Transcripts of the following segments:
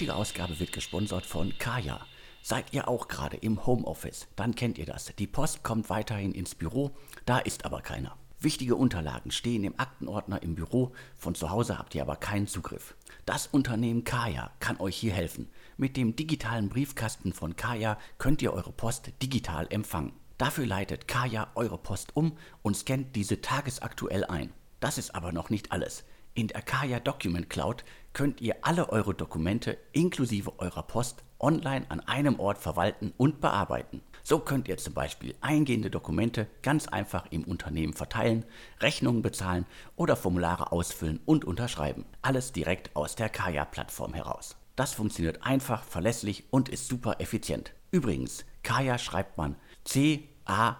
heutige Ausgabe wird gesponsert von Kaya. Seid ihr auch gerade im Homeoffice? Dann kennt ihr das. Die Post kommt weiterhin ins Büro, da ist aber keiner. Wichtige Unterlagen stehen im Aktenordner im Büro, von zu Hause habt ihr aber keinen Zugriff. Das Unternehmen Kaya kann euch hier helfen. Mit dem digitalen Briefkasten von Kaya könnt ihr eure Post digital empfangen. Dafür leitet Kaya eure Post um und scannt diese tagesaktuell ein. Das ist aber noch nicht alles. In der Kaya Document Cloud könnt ihr alle eure Dokumente inklusive eurer Post online an einem Ort verwalten und bearbeiten. So könnt ihr zum Beispiel eingehende Dokumente ganz einfach im Unternehmen verteilen, Rechnungen bezahlen oder Formulare ausfüllen und unterschreiben. Alles direkt aus der Kaya-Plattform heraus. Das funktioniert einfach, verlässlich und ist super effizient. Übrigens, Kaya schreibt man C-A-Y-A.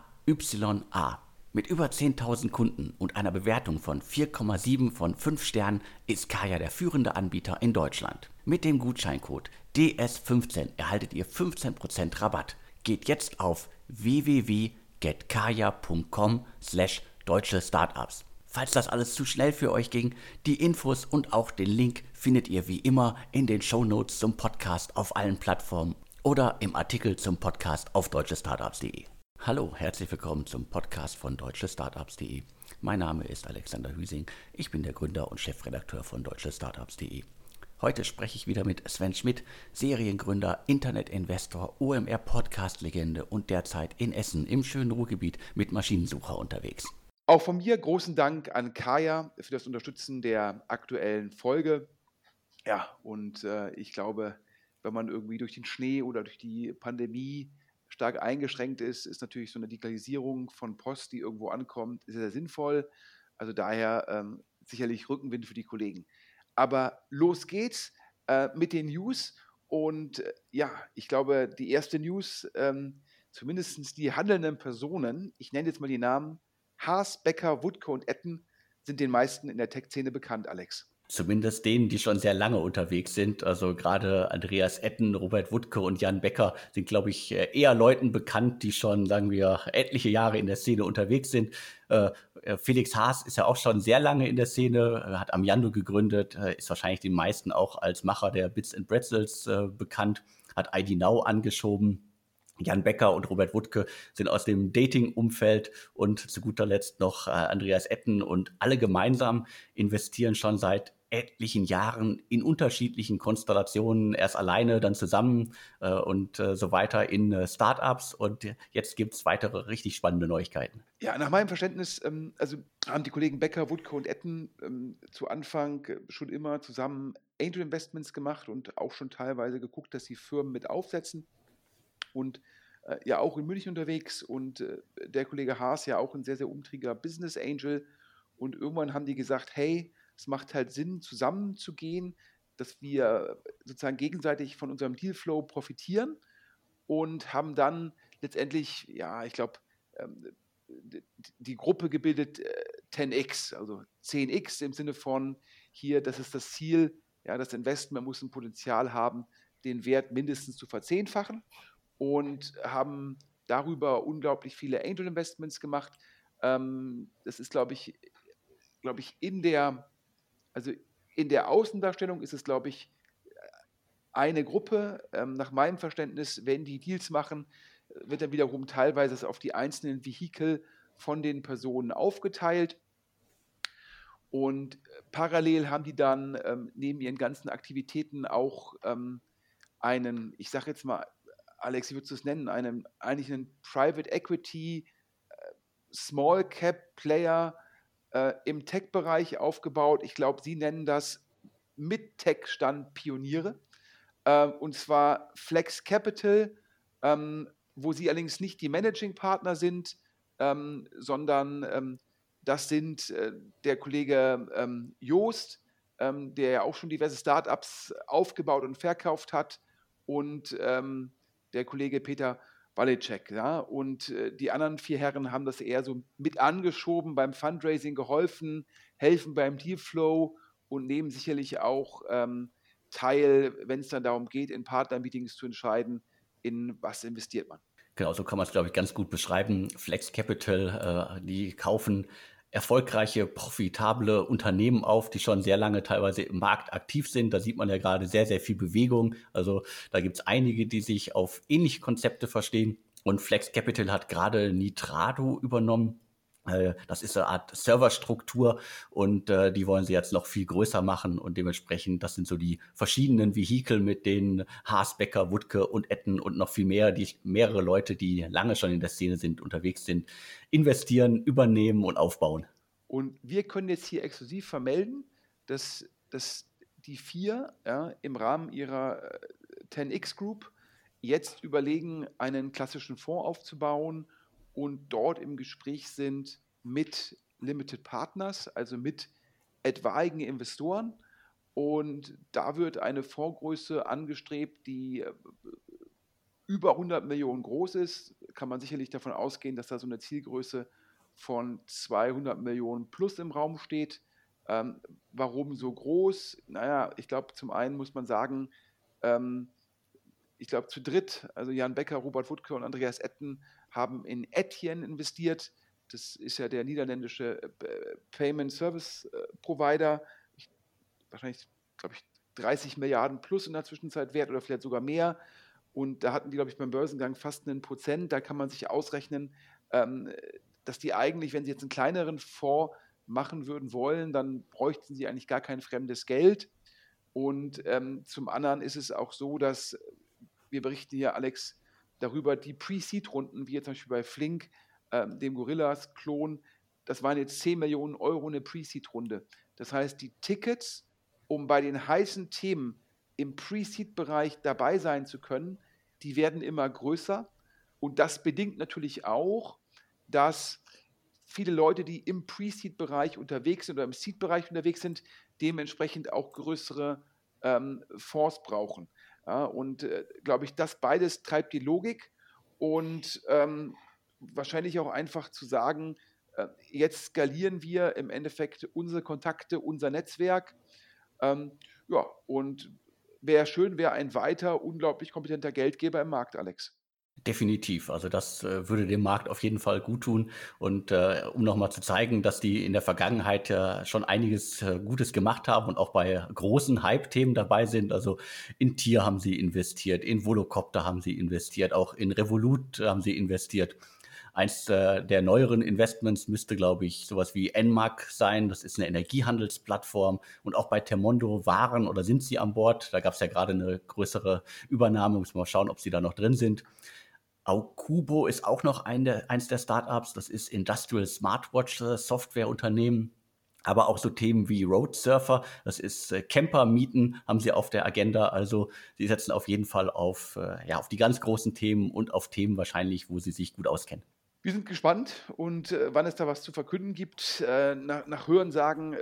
Mit über 10.000 Kunden und einer Bewertung von 4,7 von 5 Sternen ist Kaya der führende Anbieter in Deutschland. Mit dem Gutscheincode DS15 erhaltet ihr 15% Rabatt. Geht jetzt auf www.getkaya.com slash deutsche Startups. Falls das alles zu schnell für euch ging, die Infos und auch den Link findet ihr wie immer in den Show Notes zum Podcast auf allen Plattformen oder im Artikel zum Podcast auf deutschestartups.de. Hallo, herzlich willkommen zum Podcast von deutschestartups.de. Mein Name ist Alexander Hüsing, ich bin der Gründer und Chefredakteur von deutschestartups.de. Heute spreche ich wieder mit Sven Schmidt, Seriengründer, Internetinvestor, OMR-Podcast-Legende und derzeit in Essen im schönen Ruhrgebiet mit Maschinensucher unterwegs. Auch von mir großen Dank an Kaya für das Unterstützen der aktuellen Folge. Ja, und äh, ich glaube, wenn man irgendwie durch den Schnee oder durch die Pandemie stark eingeschränkt ist, ist natürlich so eine Digitalisierung von Post, die irgendwo ankommt, sehr, sehr sinnvoll. Also daher ähm, sicherlich Rückenwind für die Kollegen. Aber los geht's äh, mit den News. Und äh, ja, ich glaube, die erste News, ähm, zumindest die handelnden Personen, ich nenne jetzt mal die Namen, Haas, Becker, Wutke und Etten, sind den meisten in der Tech-Szene bekannt, Alex. Zumindest denen, die schon sehr lange unterwegs sind. Also gerade Andreas Etten, Robert Wutke und Jan Becker sind, glaube ich, äh, eher Leuten bekannt, die schon, sagen wir, etliche Jahre in der Szene unterwegs sind. Äh, äh, Felix Haas ist ja auch schon sehr lange in der Szene, hat Amiando gegründet, ist wahrscheinlich den meisten auch als Macher der Bits and Pretzels bekannt, hat ID Now angeschoben. Jan Becker und Robert Wutke sind aus dem Dating-Umfeld und zu guter Letzt noch Andreas Etten und alle gemeinsam investieren schon seit etlichen Jahren in unterschiedlichen Konstellationen, erst alleine, dann zusammen äh, und äh, so weiter in äh, Startups. Und jetzt gibt es weitere richtig spannende Neuigkeiten. Ja, nach meinem Verständnis, ähm, also haben die Kollegen Becker, Wutke und Etten ähm, zu Anfang schon immer zusammen Angel Investments gemacht und auch schon teilweise geguckt, dass sie Firmen mit aufsetzen. Und äh, ja auch in München unterwegs und äh, der Kollege Haas ja auch ein sehr, sehr umtriebiger Business Angel. Und irgendwann haben die gesagt, hey, es macht halt Sinn, zusammenzugehen, dass wir sozusagen gegenseitig von unserem Dealflow profitieren und haben dann letztendlich, ja, ich glaube, ähm, die Gruppe gebildet 10x, äh, also 10x im Sinne von hier, das ist das Ziel, ja, das Investment muss ein Potenzial haben, den Wert mindestens zu verzehnfachen und haben darüber unglaublich viele Angel Investments gemacht. Ähm, das ist, glaube ich, glaube ich, in der also in der Außendarstellung ist es, glaube ich, eine Gruppe. Ähm, nach meinem Verständnis, wenn die Deals machen, wird dann wiederum teilweise auf die einzelnen Vehikel von den Personen aufgeteilt. Und parallel haben die dann ähm, neben ihren ganzen Aktivitäten auch ähm, einen, ich sage jetzt mal, Alex, wie würdest du es nennen, einen, eigentlich einen Private Equity äh, Small Cap Player, äh, im Tech-Bereich aufgebaut. Ich glaube, Sie nennen das mit Tech-Stand Pioniere. Äh, und zwar Flex Capital, ähm, wo Sie allerdings nicht die Managing-Partner sind, ähm, sondern ähm, das sind äh, der Kollege ähm, Joost, ähm, der ja auch schon diverse Startups aufgebaut und verkauft hat, und der Kollege Peter Walicek. Ja? Und äh, die anderen vier Herren haben das eher so mit angeschoben, beim Fundraising geholfen, helfen beim Dealflow und nehmen sicherlich auch ähm, teil, wenn es dann darum geht, in Partnermeetings zu entscheiden, in was investiert man. Genau, so kann man es, glaube ich, ganz gut beschreiben. Flex Capital, äh, die kaufen erfolgreiche, profitable Unternehmen auf, die schon sehr lange teilweise im Markt aktiv sind. Da sieht man ja gerade sehr, sehr viel Bewegung. Also da gibt es einige, die sich auf ähnliche Konzepte verstehen. Und Flex Capital hat gerade Nitrado übernommen. Äh, das ist eine Art Serverstruktur und äh, die wollen sie jetzt noch viel größer machen und dementsprechend, das sind so die verschiedenen Vehikel, mit denen Haas, Becker, Wutke und Etten und noch viel mehr, die mehrere Leute, die lange schon in der Szene sind, unterwegs sind, investieren, übernehmen und aufbauen. Und wir können jetzt hier exklusiv vermelden, dass, dass die vier ja, im Rahmen ihrer 10x äh, Group jetzt überlegen, einen klassischen Fonds aufzubauen und dort im Gespräch sind mit Limited Partners, also mit etwaigen Investoren. Und da wird eine Fondsgröße angestrebt, die äh, über 100 Millionen groß ist. Kann man sicherlich davon ausgehen, dass da so eine Zielgröße von 200 Millionen plus im Raum steht. Ähm, warum so groß? Naja, ich glaube, zum einen muss man sagen, ähm, ich glaube, zu dritt, also Jan Becker, Robert Wutke und Andreas Etten, haben in Etienne investiert. Das ist ja der niederländische äh, Payment Service äh, Provider. Ich, wahrscheinlich, glaube ich, 30 Milliarden plus in der Zwischenzeit wert oder vielleicht sogar mehr. Und da hatten die, glaube ich, beim Börsengang fast einen Prozent. Da kann man sich ausrechnen, ähm, dass die eigentlich, wenn sie jetzt einen kleineren Fonds machen würden wollen, dann bräuchten sie eigentlich gar kein fremdes Geld. Und ähm, zum anderen ist es auch so, dass wir berichten hier, Alex, darüber, die Pre-Seed-Runden, wie jetzt zum Beispiel bei Flink, ähm, dem Gorillas-Klon, das waren jetzt 10 Millionen Euro eine Pre-Seed-Runde. Das heißt, die Tickets, um bei den heißen Themen im Pre-Seed-Bereich dabei sein zu können, die werden immer größer. Und das bedingt natürlich auch, dass viele Leute, die im Pre-Seed-Bereich unterwegs sind oder im Seed-Bereich unterwegs sind, dementsprechend auch größere ähm, Fonds brauchen. Ja, und äh, glaube ich, das beides treibt die Logik und ähm, wahrscheinlich auch einfach zu sagen, äh, jetzt skalieren wir im Endeffekt unsere Kontakte, unser Netzwerk. Ähm, ja, und wäre schön, wäre ein weiter unglaublich kompetenter Geldgeber im Markt, Alex. Definitiv. Also das äh, würde dem Markt auf jeden Fall gut tun. Und äh, um nochmal zu zeigen, dass die in der Vergangenheit ja schon einiges äh, Gutes gemacht haben und auch bei großen Hype-Themen dabei sind. Also in Tier haben sie investiert, in Volocopter haben sie investiert, auch in Revolut haben sie investiert. Eins äh, der neueren Investments müsste, glaube ich, sowas wie Enmark sein. Das ist eine Energiehandelsplattform. Und auch bei Termondo waren oder sind sie an Bord. Da gab es ja gerade eine größere Übernahme. Müssen wir mal schauen, ob sie da noch drin sind. Aukubo ist auch noch ein der, eins der Startups. Das ist Industrial Smartwatch äh, Softwareunternehmen. Aber auch so Themen wie Road Surfer, das ist äh, Camper-Mieten, haben sie auf der Agenda. Also sie setzen auf jeden Fall auf, äh, ja, auf die ganz großen Themen und auf Themen wahrscheinlich, wo sie sich gut auskennen. Wir sind gespannt und äh, wann es da was zu verkünden gibt. Äh, nach, nach Hörensagen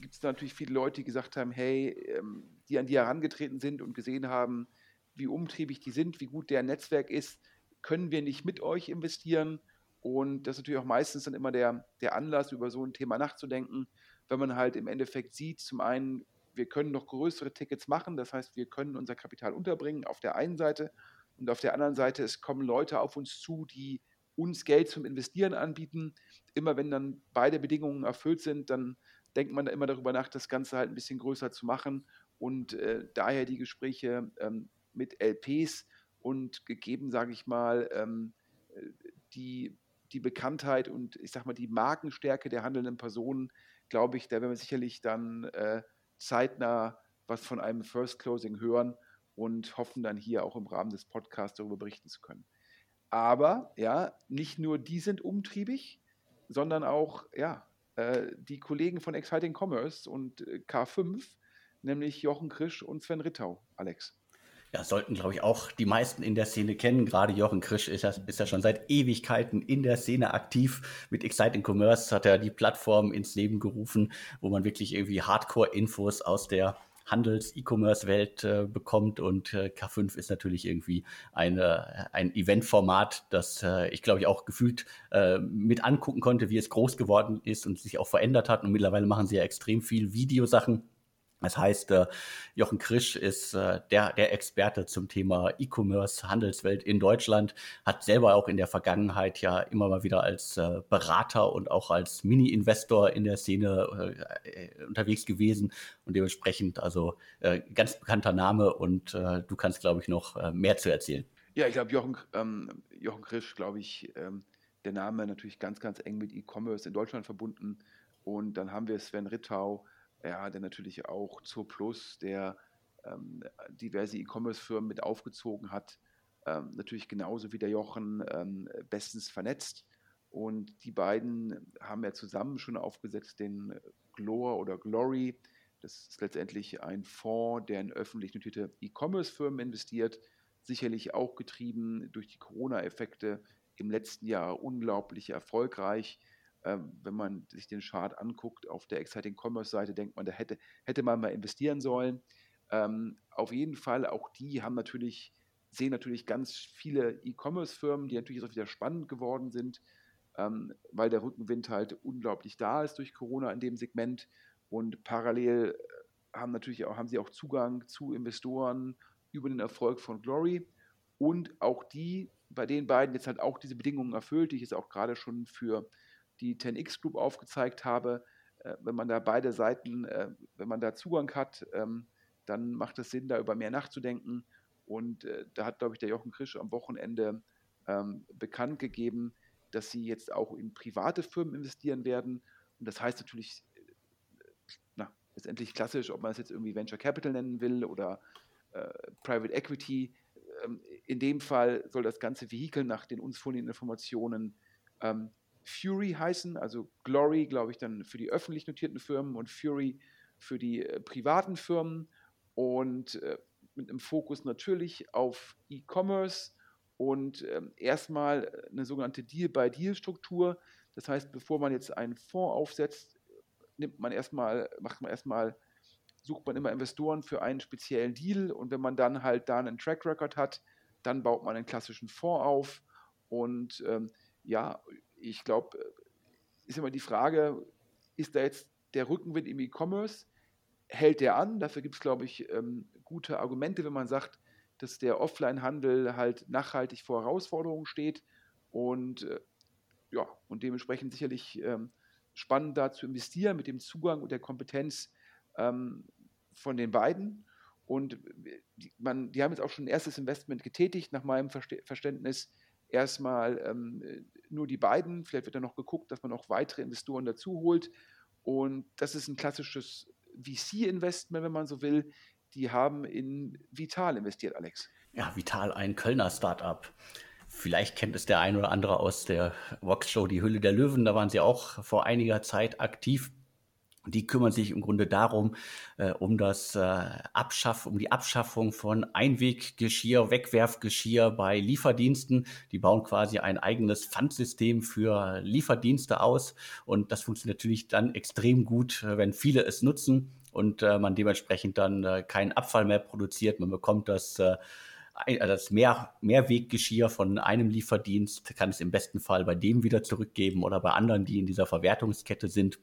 gibt es natürlich viele Leute, die gesagt haben, hey, ähm, die an die herangetreten sind und gesehen haben, wie umtriebig die sind, wie gut deren Netzwerk ist, können wir nicht mit euch investieren. Und das ist natürlich auch meistens dann immer der, der Anlass, über so ein Thema nachzudenken, wenn man halt im Endeffekt sieht, zum einen, wir können noch größere Tickets machen, das heißt, wir können unser Kapital unterbringen auf der einen Seite und auf der anderen Seite, es kommen Leute auf uns zu, die uns Geld zum Investieren anbieten. Immer wenn dann beide Bedingungen erfüllt sind, dann denkt man immer darüber nach, das Ganze halt ein bisschen größer zu machen und äh, daher die Gespräche ähm, mit LPs und gegeben, sage ich mal, ähm, die, die Bekanntheit und ich sage mal die Markenstärke der handelnden Personen, glaube ich, da werden wir sicherlich dann äh, zeitnah was von einem First Closing hören und hoffen dann hier auch im Rahmen des Podcasts darüber berichten zu können. Aber ja, nicht nur die sind umtriebig, sondern auch ja, äh, die Kollegen von Exciting Commerce und äh, K5, nämlich Jochen Krisch und Sven Rittau, Alex ja, sollten, glaube ich, auch die meisten in der Szene kennen. Gerade Jochen Krisch ist ja, ist ja schon seit Ewigkeiten in der Szene aktiv. Mit Exciting Commerce hat er die Plattform ins Leben gerufen, wo man wirklich irgendwie Hardcore-Infos aus der Handels-E-Commerce-Welt äh, bekommt. Und äh, K5 ist natürlich irgendwie eine, ein Eventformat, das äh, ich, glaube ich, auch gefühlt äh, mit angucken konnte, wie es groß geworden ist und sich auch verändert hat. Und mittlerweile machen sie ja extrem viel Videosachen Das heißt, äh, Jochen Krisch ist äh, der, der Experte zum Thema E-Commerce, Handelswelt in Deutschland, hat selber auch in der Vergangenheit ja immer mal wieder als äh, Berater und auch als Mini-Investor in der Szene unterwegs gewesen und dementsprechend also ganz bekannter Name und du kannst, glaube ich, noch mehr zu erzählen. Ja, ich glaube, Jochen, ähm, Jochen Krisch, glaube ich, ähm, der Name natürlich ganz, ganz eng mit E-Commerce in Deutschland verbunden. Und dann haben wir Sven Rittau, ja, der natürlich auch zur Plus, der ähm, diverse E-Commerce-Firmen mit aufgezogen hat, ähm, natürlich genauso wie der Jochen ähm, bestens vernetzt. Und die beiden haben ja zusammen schon aufgesetzt den Glor oder Glory. Das ist letztendlich ein Fonds, der in öffentlich notierte E-Commerce-Firmen investiert, sicherlich auch getrieben durch die Corona-Effekte im letzten Jahr unglaublich erfolgreich. Ähm, wenn man sich den Chart anguckt auf der Exciting Commerce Seite, denkt man, da hätte, hätte man mal investieren sollen. Ähm, auf jeden Fall, auch die haben natürlich, sehen natürlich ganz viele E-Commerce-Firmen, die natürlich auch wieder spannend geworden sind, ähm, weil der Rückenwind halt unglaublich da ist durch Corona in dem Segment. Und parallel äh, haben natürlich auch, haben sie auch Zugang zu Investoren über den Erfolg von Glory. Und auch die, bei den beiden jetzt halt auch diese Bedingungen erfüllt, die ich jetzt auch gerade schon für die 10x Group aufgezeigt habe, äh, wenn man da beide Seiten, äh, wenn man da Zugang hat, ähm, dann macht es Sinn, da über mehr nachzudenken. Und äh, da hat, glaube ich, der Jochen Krisch am Wochenende ähm, bekannt gegeben, dass sie jetzt auch in private Firmen investieren werden. Und das heißt natürlich, na, letztendlich klassisch, ob man es jetzt irgendwie Venture Capital nennen will oder äh, Private Equity. Ähm, in dem Fall soll das ganze Vehikel nach den uns vorliegenden Informationen ähm, Fury heißen, also Glory, glaube ich, dann für die öffentlich notierten Firmen und Fury für die äh, privaten Firmen. Und äh, mit einem Fokus natürlich auf E-Commerce und äh, erstmal eine sogenannte Deal-by-Deal-Struktur. Das heißt, bevor man jetzt einen Fonds aufsetzt, nimmt man erstmal, macht man erstmal, sucht man immer Investoren für einen speziellen Deal. Und wenn man dann halt da einen Track Record hat, dann baut man einen klassischen Fonds auf. Und ähm, ja, ich glaube, äh, ist immer die Frage, ist da jetzt der Rückenwind im E-Commerce? Hält der an? Dafür gibt es, glaube ich, ähm, gute Argumente, wenn man sagt, dass der Offline-Handel halt nachhaltig vor Herausforderungen steht und äh, ja, und dementsprechend sicherlich ähm, spannend da zu investieren mit dem Zugang und der Kompetenz ähm, von den beiden. Und die, man, die haben jetzt auch schon ein erstes Investment getätigt, nach meinem Verständnis erstmal ähm, nur die beiden. Vielleicht wird dann noch geguckt, dass man auch weitere Investoren dazu holt. Und das ist ein klassisches VC-Investment, wenn man so will. Die haben in Vital investiert, Alex. Ja, Vital, ein Kölner Startup. Vielleicht kennt es der ein oder andere aus der Vox-Show Die Hülle der Löwen. Da waren sie auch vor einiger Zeit aktiv. Die kümmern sich im Grunde darum, äh, um das äh, Abschaff, um die Abschaffung von Einweggeschirr, Wegwerfgeschirr bei Lieferdiensten. Die bauen quasi ein eigenes Pfandsystem für Lieferdienste aus und das funktioniert natürlich dann extrem gut, äh, wenn viele es nutzen und äh, man dementsprechend dann äh, keinen Abfall mehr produziert. Man bekommt das äh, das Mehr, Mehrweggeschirr von einem Lieferdienst, kann es im besten Fall bei dem wieder zurückgeben oder bei anderen, die in dieser Verwertungskette sind.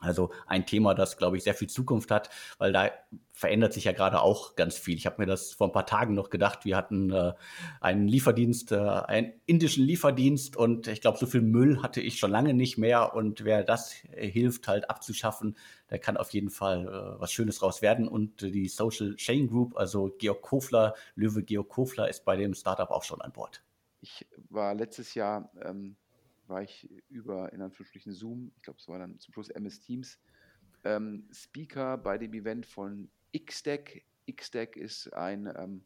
Also ein Thema, das, glaube ich, sehr viel Zukunft hat, weil da verändert sich ja gerade auch ganz viel. Ich habe mir das vor ein paar Tagen noch gedacht. Wir hatten äh, einen Lieferdienst, äh, einen indischen Lieferdienst und ich glaube, so viel Müll hatte ich schon lange nicht mehr. Und wer das hilft, halt abzuschaffen, der kann auf jeden Fall äh, was Schönes raus werden. Und die Social Chain Group, also Georg Kofler, Löwe Georg Kofler, ist bei dem Startup auch schon an Bord. Ich war letztes Jahr ähm war ich über, in Anführungsstrichen, Zoom, ich glaube, es war dann zum Schluss MS Teams, ähm, Speaker bei dem Event von XDeck. XDeck ist ein ähm,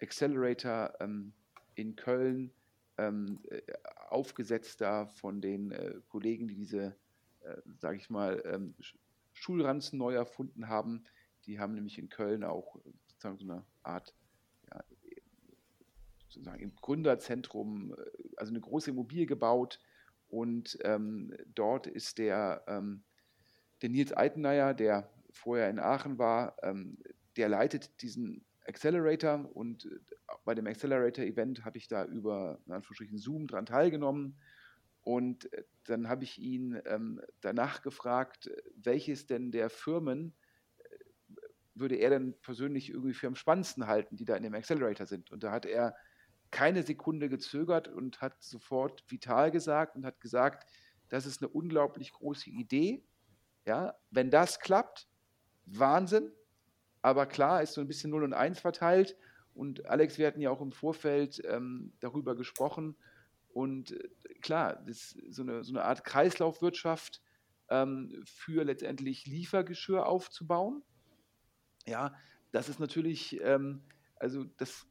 Accelerator ähm, in Köln, ähm, äh, aufgesetzt da von den äh, Kollegen, die diese, äh, sage ich mal, ähm, Schulranzen neu erfunden haben. Die haben nämlich in Köln auch sozusagen so eine Art ja, sozusagen im Gründerzentrum, äh, also eine große Immobilie gebaut, und ähm, dort ist der, ähm, der Nils Eiteneier, der vorher in Aachen war, ähm, der leitet diesen Accelerator und äh, bei dem Accelerator-Event habe ich da über in Anführungsstrichen Zoom dran teilgenommen. Und äh, dann habe ich ihn ähm, danach gefragt, welches denn der Firmen, äh, würde er denn persönlich irgendwie für am spannendsten halten, die da in dem Accelerator sind. Und da hat er keine Sekunde gezögert und hat sofort vital gesagt und hat gesagt, das ist eine unglaublich große Idee. Ja, wenn das klappt, Wahnsinn. Aber klar, ist so ein bisschen 0 und 1 verteilt. Und Alex, wir hatten ja auch im Vorfeld ähm, darüber gesprochen. Und äh, klar, das ist so eine, so eine Art Kreislaufwirtschaft ähm, für letztendlich Liefergeschirr aufzubauen. Ja, das ist natürlich, ähm, also das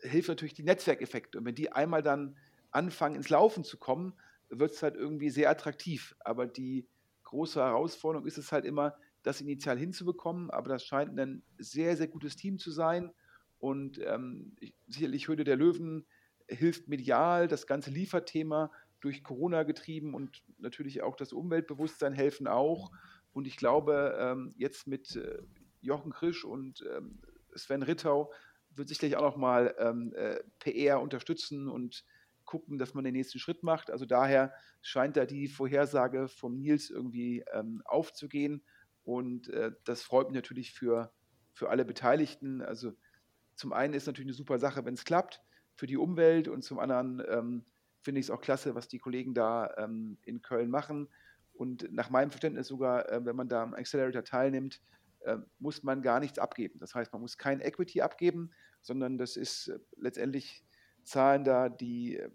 hilft natürlich die Netzwerkeffekte. Und wenn die einmal dann anfangen ins Laufen zu kommen, wird es halt irgendwie sehr attraktiv. Aber die große Herausforderung ist es halt immer, das initial hinzubekommen. Aber das scheint ein sehr, sehr gutes Team zu sein. Und ähm, sicherlich Höhle der Löwen hilft medial, das ganze Lieferthema durch Corona getrieben und natürlich auch das Umweltbewusstsein helfen auch. Und ich glaube, ähm, jetzt mit äh, Jochen Krisch und ähm, Sven Rittau wird sicherlich auch nochmal ähm, äh, PR unterstützen und gucken, dass man den nächsten Schritt macht. Also daher scheint da die Vorhersage vom Nils irgendwie ähm, aufzugehen. Und äh, das freut mich natürlich für, für alle Beteiligten. Also zum einen ist natürlich eine super Sache, wenn es klappt für die Umwelt und zum anderen ähm, finde ich es auch klasse, was die Kollegen da ähm, in Köln machen. Und nach meinem Verständnis sogar, äh, wenn man da am Accelerator teilnimmt, äh, muss man gar nichts abgeben. Das heißt, man muss kein Equity abgeben, sondern das ist äh, letztendlich zahlen da die, äh,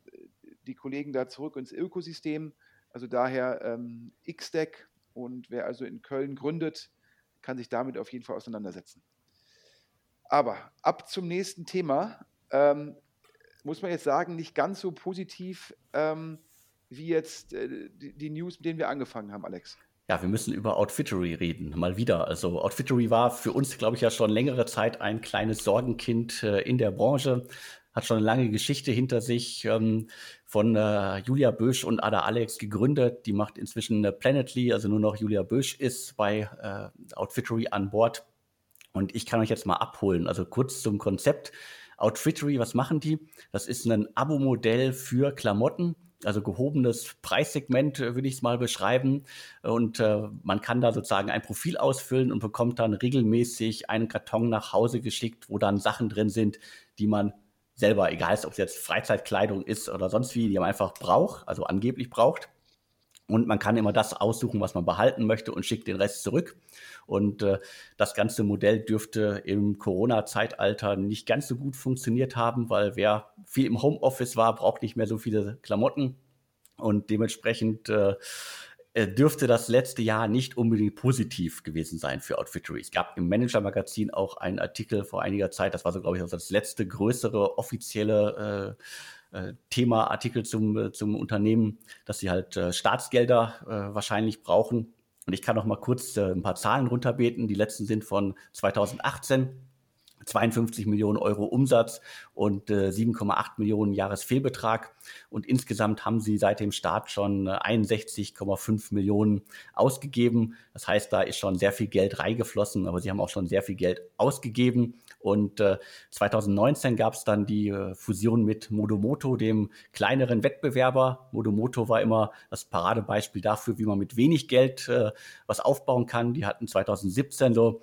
die Kollegen da zurück ins Ökosystem. Also daher ähm, XDEC und wer also in Köln gründet, kann sich damit auf jeden Fall auseinandersetzen. Aber ab zum nächsten Thema. Ähm, muss man jetzt sagen, nicht ganz so positiv ähm, wie jetzt äh, die, die, News, mit denen wir angefangen haben, Alex. Ja, wir müssen über Outfittery reden, mal wieder. Also Outfittery war für uns, glaube ich, ja schon längere Zeit ein kleines Sorgenkind äh, in der Branche. Hat schon eine lange Geschichte hinter sich, ähm, von äh, Julia Bösch und Ada Alex gegründet. Die macht inzwischen äh, Planetly, also nur noch Julia Bösch ist bei äh, Outfittery an Bord. Und ich kann euch jetzt mal abholen. Also kurz zum Konzept. Outfittery, was machen die? Das ist ein Abo-Modell für Klamotten also gehobenes Preissegment, äh, würde ich es mal beschreiben. Und äh, man kann da sozusagen ein Profil ausfüllen und bekommt dann regelmäßig einen Karton nach Hause geschickt, wo dann Sachen drin sind, die man selber, egal ob es jetzt Freizeitkleidung ist oder sonst wie, die man einfach braucht, also angeblich braucht. Und man kann immer das aussuchen, was man behalten möchte und schickt den Rest zurück. Und äh, das ganze Modell dürfte im Corona-Zeitalter nicht ganz so gut funktioniert haben, weil wer viel im Homeoffice war, braucht nicht mehr so viele Klamotten. Und dementsprechend äh, äh dürfte das letzte Jahr nicht unbedingt positiv gewesen sein für Outfittery. Es gab im Manager-Magazin auch einen Artikel vor einiger Zeit, das war so, glaube ich, das letzte größere offizielle äh, äh, Thema Artikel zum, äh, zum Unternehmen, dass sie halt äh, Staatsgelder äh, wahrscheinlich brauchen. Und ich kann noch mal kurz äh, ein paar Zahlen runterbeten. Die letzten sind von 2018. 52 Millionen Euro Umsatz und äh, 7,8 Millionen Jahresfehlbetrag. Und insgesamt haben sie seit dem Start schon äh, 61,5 Millionen ausgegeben. Das heißt, da ist schon sehr viel Geld reingeflossen, aber sie haben auch schon sehr viel Geld ausgegeben. Und äh, 2019 gab es dann die äh, Fusion mit Modomoto, dem kleineren Wettbewerber. Modomoto war immer das Paradebeispiel dafür, wie man mit wenig Geld äh, was aufbauen kann. Die hatten 2017 so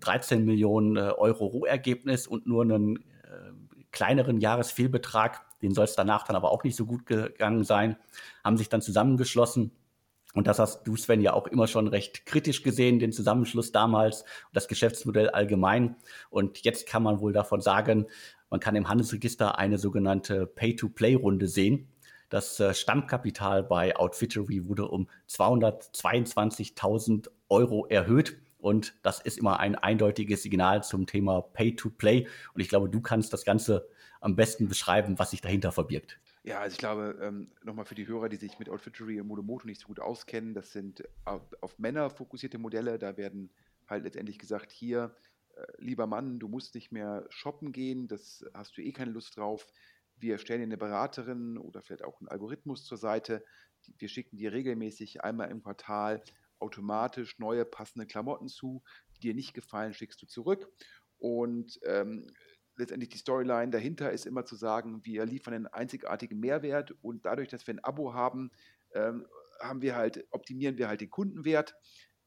13 äh, Millionen äh, Euro Rohergebnis und nur einen äh, kleineren Jahresfehlbetrag. Den soll es danach dann aber auch nicht so gut gegangen sein. Haben sich dann zusammengeschlossen. Und das hast du, Sven, ja auch immer schon recht kritisch gesehen, den Zusammenschluss damals und das Geschäftsmodell allgemein. Und jetzt kann man wohl davon sagen, man kann im Handelsregister eine sogenannte Pay-to-Play-Runde sehen. Das Stammkapital bei Outfittery wurde um 222.000 Euro erhöht. Und das ist immer ein eindeutiges Signal zum Thema Pay-to-Play. Und ich glaube, du kannst das Ganze am besten beschreiben, was sich dahinter verbirgt. Ja, also ich glaube, ähm, nochmal für die Hörer, die sich mit Outfittery und Modomoto nicht so gut auskennen, das sind auf, auf Männer fokussierte Modelle. Da werden halt letztendlich gesagt, hier, äh, lieber Mann, du musst nicht mehr shoppen gehen, das hast du eh keine Lust drauf. Wir stellen dir eine Beraterin oder vielleicht auch einen Algorithmus zur Seite. Wir schicken dir regelmäßig einmal im Quartal automatisch neue passende Klamotten zu, die dir nicht gefallen, schickst du zurück. Und ähm, letztendlich die Storyline dahinter ist immer zu sagen, wir liefern einen einzigartigen Mehrwert und dadurch, dass wir ein Abo haben, ähm, haben wir halt, optimieren wir halt den Kundenwert.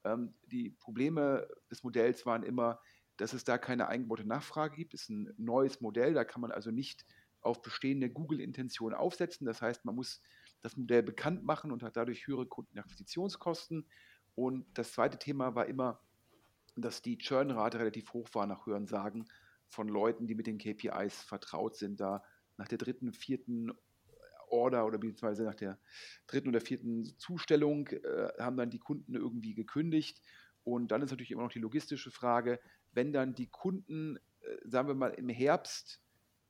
Ähm, die Probleme des Modells waren immer, dass es da keine eingebaute Nachfrage gibt. Das ist ein neues Modell, da kann man also nicht auf bestehende Google-Intentionen aufsetzen. Das heißt, man muss das Modell bekannt machen und hat dadurch höhere Kundenakquisitionskosten. Und das zweite Thema war immer, dass die Churn-Rate relativ hoch war nach Hören sagen von Leuten, die mit den KPIs vertraut sind. Da nach der dritten, vierten Order oder beziehungsweise nach der dritten oder vierten Zustellung äh, haben dann die Kunden irgendwie gekündigt. Und dann ist natürlich immer noch die logistische Frage, wenn dann die Kunden, äh, sagen wir mal, im Herbst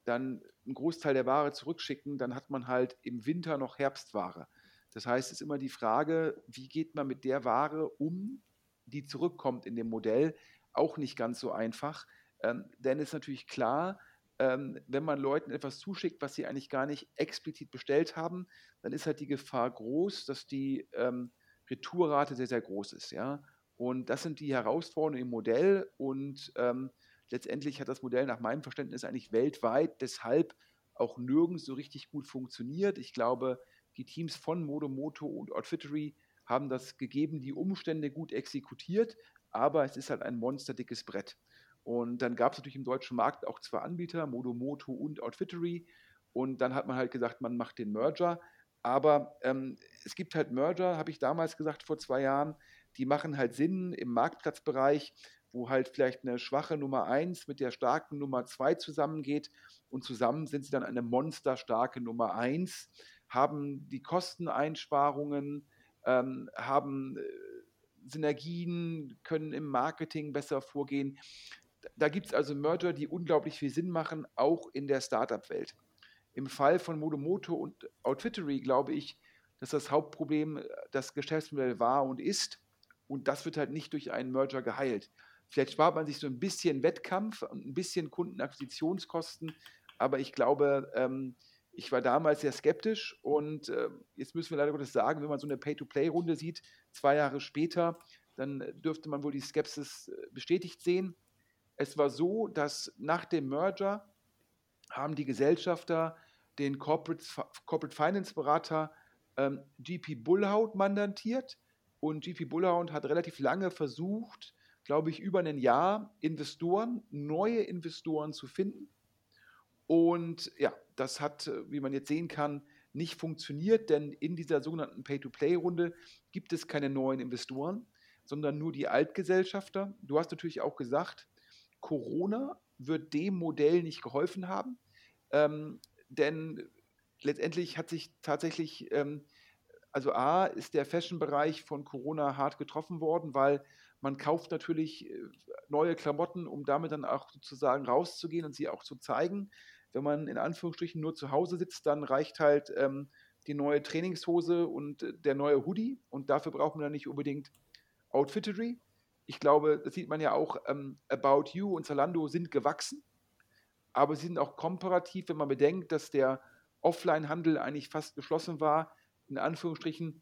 dann einen Großteil der Ware zurückschicken, dann hat man halt im Winter noch Herbstware. Das heißt, es ist immer die Frage, wie geht man mit der Ware um, die zurückkommt in dem Modell, auch nicht ganz so einfach. Ähm, denn es ist natürlich klar, ähm, wenn man Leuten etwas zuschickt, was sie eigentlich gar nicht explizit bestellt haben, dann ist halt die Gefahr groß, dass die ähm, Retourrate sehr, sehr groß ist. Ja? Und das sind die Herausforderungen im Modell und ähm, letztendlich hat das Modell nach meinem Verständnis eigentlich weltweit deshalb auch nirgends so richtig gut funktioniert. Ich glaube, die Teams von Modomoto und Outfittery haben das gegeben, die Umstände gut exekutiert, aber es ist halt ein monsterdickes Brett. Und dann gab es natürlich im deutschen Markt auch zwei Anbieter, Modomoto und Outfittery. Und dann hat man halt gesagt, man macht den Merger. Aber ähm, es gibt halt Merger, habe ich damals gesagt vor zwei Jahren, die machen halt Sinn im Marktplatzbereich, wo halt vielleicht eine schwache Nummer 1 mit der starken Nummer 2 zusammengeht und zusammen sind sie dann eine monsterstarke Nummer 1, haben die Kosteneinsparungen, ähm, haben äh, Synergien, können im Marketing besser vorgehen. Da gibt es also Merger, die unglaublich viel Sinn machen, auch in der Startup-Welt. Im Fall von Modomoto und Outfittery glaube ich, dass das Hauptproblem äh, das Geschäftsmodell war und ist. Und das wird halt nicht durch einen Merger geheilt. Vielleicht spart man sich so ein bisschen Wettkampf und ein bisschen Kundenakquisitionskosten, aber ich glaube, ähm, ich war damals sehr skeptisch und äh, jetzt müssen wir leider Gottes sagen, wenn man so eine Pay-to-Play-Runde sieht, zwei Jahre später, dann dürfte man wohl die Skepsis äh, bestätigt sehen. Es war so, dass nach dem Merger haben die Gesellschafter den Corporate, Corporate Finance Berater ähm, GP Bullhound mandatiert und GP Bullhound hat relativ lange versucht, glaube ich, über ein Jahr Investoren, neue Investoren zu finden. Und ja, das hat, wie man jetzt sehen kann, nicht funktioniert, denn in dieser sogenannten Pay-to-Play-Runde gibt es keine neuen Investoren, sondern nur die Altgesellschafter. Du hast natürlich auch gesagt, Corona wird dem Modell nicht geholfen haben, ähm, denn letztendlich hat sich tatsächlich, ähm, also A, ist der Fashion-Bereich von Corona hart getroffen worden, weil man kauft natürlich äh, neue Klamotten, um damit dann auch sozusagen rauszugehen und sie auch zu zeigen. Wenn man in Anführungsstrichen nur zu Hause sitzt, dann reicht halt ähm, die neue Trainingshose und äh, der neue Hoodie und dafür braucht man dann nicht unbedingt Outfittery. Ich glaube, das sieht man ja auch, ähm, About You und Zalando sind gewachsen, aber sie sind auch komparativ, wenn man bedenkt, dass der Offline-Handel eigentlich fast geschlossen war, in Anführungsstrichen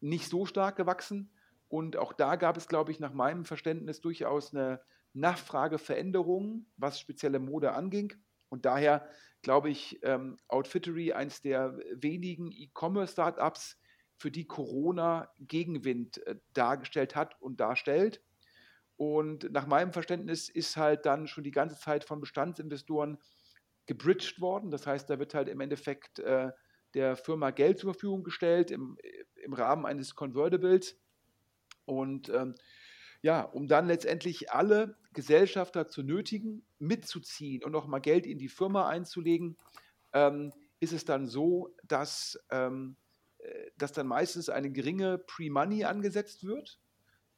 nicht so stark gewachsen. Und auch da gab es, glaube ich, nach meinem Verständnis durchaus eine Nachfrageveränderung, was spezielle Mode anging. Und daher glaube ich, ähm, Outfittery, eines der wenigen E-Commerce-Startups, für die Corona Gegenwind äh, dargestellt hat und darstellt. Und nach meinem Verständnis ist halt dann schon die ganze Zeit von Bestandsinvestoren gebridged worden. Das heißt, da wird halt im Endeffekt äh, der Firma Geld zur Verfügung gestellt im, im Rahmen eines Convertibles. Und ähm, ja, um dann letztendlich alle Gesellschafter zu nötigen, mitzuziehen und noch mal Geld in die Firma einzulegen, ähm, ist es dann so, dass, ähm, äh, dass dann meistens eine geringe Pre-Money angesetzt wird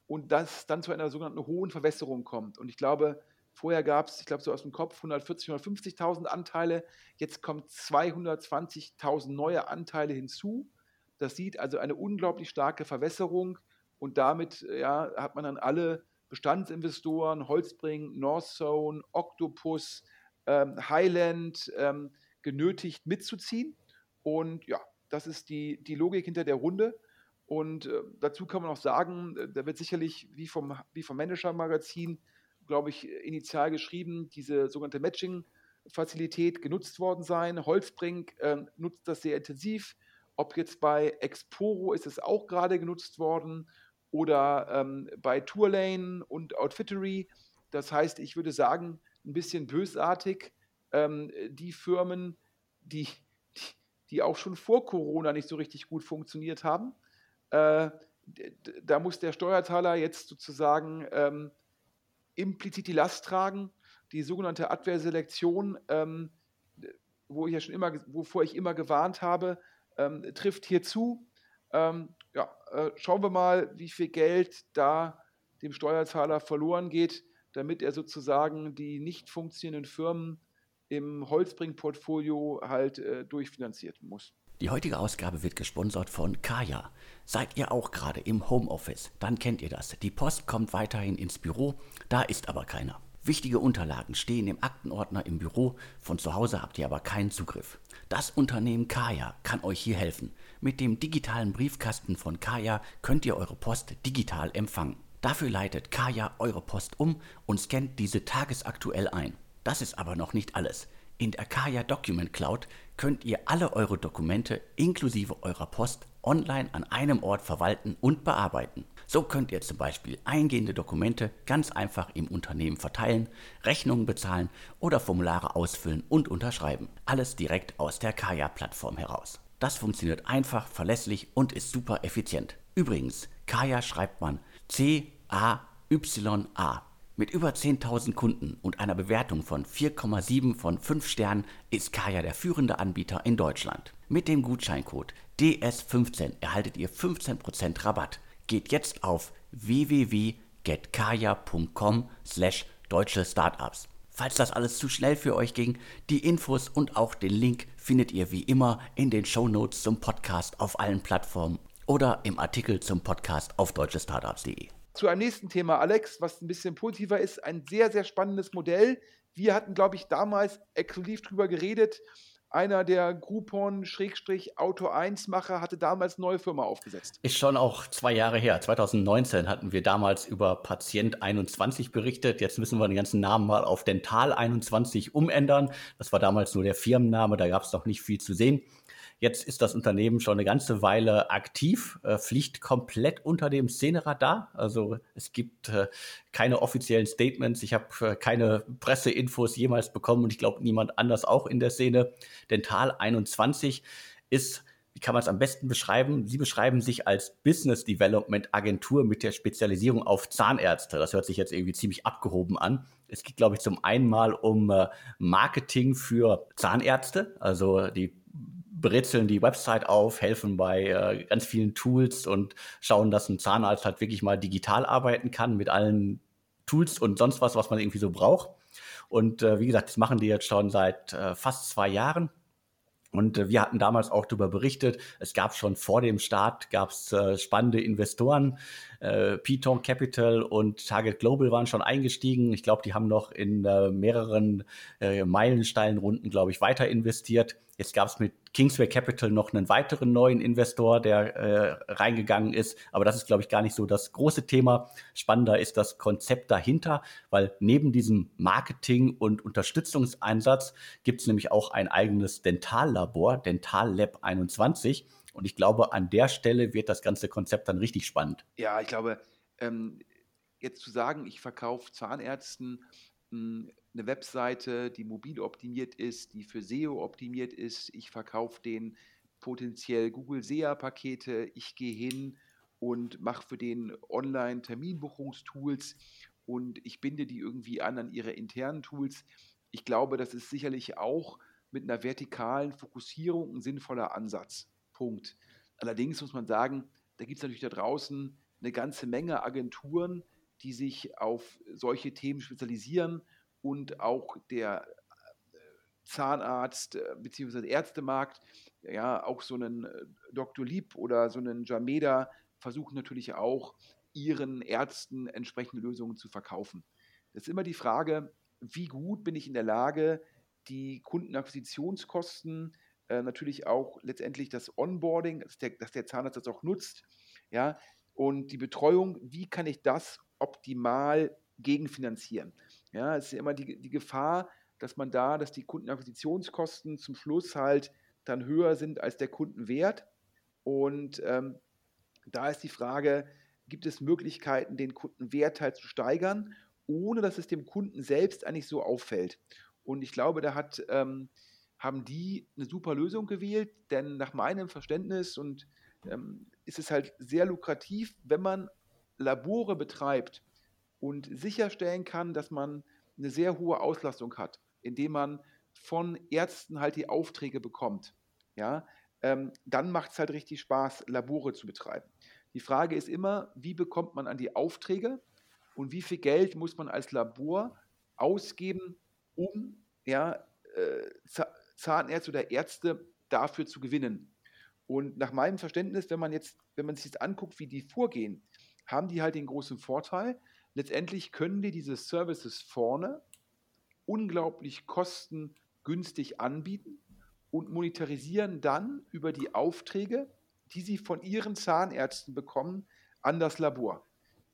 und das dann zu einer sogenannten hohen Verwässerung kommt. Und ich glaube, vorher gab es, ich glaube so aus dem Kopf, 140.000, 150.000 Anteile, jetzt kommen 220.000 neue Anteile hinzu. Das sieht also eine unglaublich starke Verwässerung und damit ja, hat man dann alle Bestandsinvestoren, Holzbring, Northzone, Octopus, ähm, Highland ähm, genötigt mitzuziehen. Und ja, das ist die, die Logik hinter der Runde. Und äh, dazu kann man auch sagen, äh, da wird sicherlich wie vom, wie vom Manager-Magazin, glaube ich, initial geschrieben, diese sogenannte Matching-Fazilität genutzt worden sein. Holzbrink äh, nutzt das sehr intensiv. Ob jetzt bei Exporo ist es auch gerade genutzt worden oder ähm, bei Tourlane und Outfittery Das heißt, ich würde sagen, ein bisschen bösartig, ähm, die Firmen, die, die, auch schon vor Corona nicht so richtig gut funktioniert haben, äh, da muss der Steuerzahler jetzt sozusagen ähm, implizit die Last tragen. Die sogenannte Adverselektion, ähm, wo ich ja schon immer, wovor ich immer gewarnt habe, ähm, trifft hier zu. Ähm, ja, äh, schauen wir mal, wie viel Geld da dem Steuerzahler verloren geht, damit er sozusagen die nicht funktionierenden Firmen im Holzbring-Portfolio halt äh, durchfinanziert muss. Die heutige Ausgabe wird gesponsert von Kaya. Seid ihr auch gerade im Homeoffice? Dann kennt ihr das. Die Post kommt weiterhin ins Büro, da ist aber keiner. Wichtige Unterlagen stehen im Aktenordner im Büro, von zu Hause habt ihr aber keinen Zugriff. Das Unternehmen Kaya kann euch hier helfen. Mit dem digitalen Briefkasten von Kaya könnt ihr eure Post digital empfangen. Dafür leitet Kaya eure Post um und scannt diese tagesaktuell ein. Das ist aber noch nicht alles. In der Kaya Document Cloud könnt ihr alle eure Dokumente inklusive eurer Post online an einem Ort verwalten und bearbeiten. So könnt ihr zum Beispiel eingehende Dokumente ganz einfach im Unternehmen verteilen, Rechnungen bezahlen oder Formulare ausfüllen und unterschreiben. Alles direkt aus der Kaya-Plattform heraus. Das funktioniert einfach, verlässlich und ist super effizient. Übrigens, Kaya schreibt man C-A-Y-A. Mit über 10.000 Kunden und einer Bewertung von 4,7 von 5 Sternen ist Kaya der führende Anbieter in Deutschland. Mit dem Gutscheincode DS15 erhaltet ihr 15% Rabatt geht jetzt auf www.getkaya.com slash deutsche Startups. Falls das alles zu schnell für euch ging, die Infos und auch den Link findet ihr wie immer in den Show Notes zum Podcast auf allen Plattformen oder im Artikel zum Podcast auf deutschestartups.de. Zu einem nächsten Thema, Alex, was ein bisschen positiver ist, ein sehr, sehr spannendes Modell. Wir hatten, glaube ich, damals exklusiv drüber geredet einer der Groupon-Auto 1-Macher hatte damals neue Firma aufgesetzt. Ist schon auch zwei Jahre her. 2019 hatten wir damals über Patient 21 berichtet. Jetzt müssen wir den ganzen Namen mal auf Dental 21 umändern. Das war damals nur der Firmenname, da gab es noch nicht viel zu sehen. Jetzt ist das Unternehmen schon eine ganze Weile aktiv, äh, fliegt komplett unter dem Szeneradar. Also es gibt äh, keine offiziellen Statements. Ich habe äh, keine Presseinfos jemals bekommen und ich glaube niemand anders auch in der Szene. Dental 21 ist wie kann man es am besten beschreiben? Sie beschreiben sich als Business Development Agentur mit der Spezialisierung auf Zahnärzte. Das hört sich jetzt irgendwie ziemlich abgehoben an. Es geht, glaube ich, zum einen mal um äh, Marketing für Zahnärzte. Also die brezeln die Website auf, helfen bei äh, ganz vielen Tools und schauen, dass ein Zahnarzt halt wirklich mal digital arbeiten kann mit allen Tools und sonst was, was man irgendwie so braucht. Und äh, wie gesagt, das machen die jetzt schon seit äh, fast zwei Jahren. Und äh, wir hatten damals auch darüber berichtet, es gab schon vor dem Start gab's, äh, spannende Investoren. Äh, Python Capital und Target Global waren schon eingestiegen. Ich glaube, die haben noch in äh, mehreren äh, meilensteilen Runden, glaube ich, weiter investiert. Jetzt gab es mit Kingsway Capital noch einen weiteren neuen Investor, der äh, reingegangen ist. Aber das ist, glaube ich, gar nicht so das große Thema. Spannender ist das Konzept dahinter, weil neben diesem Marketing- und Unterstützungseinsatz gibt es nämlich auch ein eigenes Dentallabor, Dental Lab 21. Und ich glaube, an der Stelle wird das ganze Konzept dann richtig spannend. Ja, ich glaube, ähm, jetzt zu sagen, ich verkaufe Zahnärzten hm, eine Webseite, die mobil optimiert ist, die für SEO optimiert ist. Ich verkaufe den potenziell Google SEA-Pakete. Ich gehe hin und mache für den Online-Terminbuchungstools und ich binde die irgendwie an an ihre internen Tools. Ich glaube, das ist sicherlich auch mit einer vertikalen Fokussierung ein sinnvoller Ansatz. Punkt. Allerdings muss man sagen, da gibt es natürlich da draußen eine ganze Menge Agenturen, die sich auf solche Themen spezialisieren und auch der äh, Zahnarzt äh, bzw. Ärztemarkt, ja, auch so einen äh, Dr. Lieb oder so einen Jameda versuchen natürlich auch, ihren Ärzten entsprechende Lösungen zu verkaufen. Das ist immer die Frage, wie gut bin ich in der Lage, die Kundenakquisitionskosten, äh, natürlich auch letztendlich das Onboarding, dass der, dass der Zahnarzt das auch nutzt, ja, und die Betreuung, wie kann ich das optimal gegenfinanzieren? Ja, es ist immer die, die Gefahr, dass man da, dass die Kundenakquisitionskosten zum Schluss halt dann höher sind als der Kundenwert. Und ähm, da ist die Frage, gibt es Möglichkeiten, den Kundenwert halt zu steigern ohne dass es dem Kunden selbst eigentlich so auffällt. Und ich glaube, da hat, ähm, haben die eine super Lösung gewählt, denn nach meinem Verständnis und ähm, ist es halt sehr lukrativ, wenn man Labore betreibt und sicherstellen kann, dass man eine sehr hohe Auslastung hat, indem man von Ärzten halt die Aufträge bekommt. Ja, ähm, dann macht es halt richtig Spaß, Labore zu betreiben. Die Frage ist immer, wie bekommt man an die Aufträge und wie viel Geld muss man als Labor ausgeben, um ja, äh, Zahnärzte oder Ärzte dafür zu gewinnen. Und nach meinem Verständnis, wenn man jetzt, wenn man sich jetzt anguckt, wie die vorgehen, haben die halt den großen Vorteil, letztendlich können die diese Services vorne unglaublich kostengünstig anbieten und monetarisieren dann über die Aufträge, die sie von ihren Zahnärzten bekommen, an das Labor.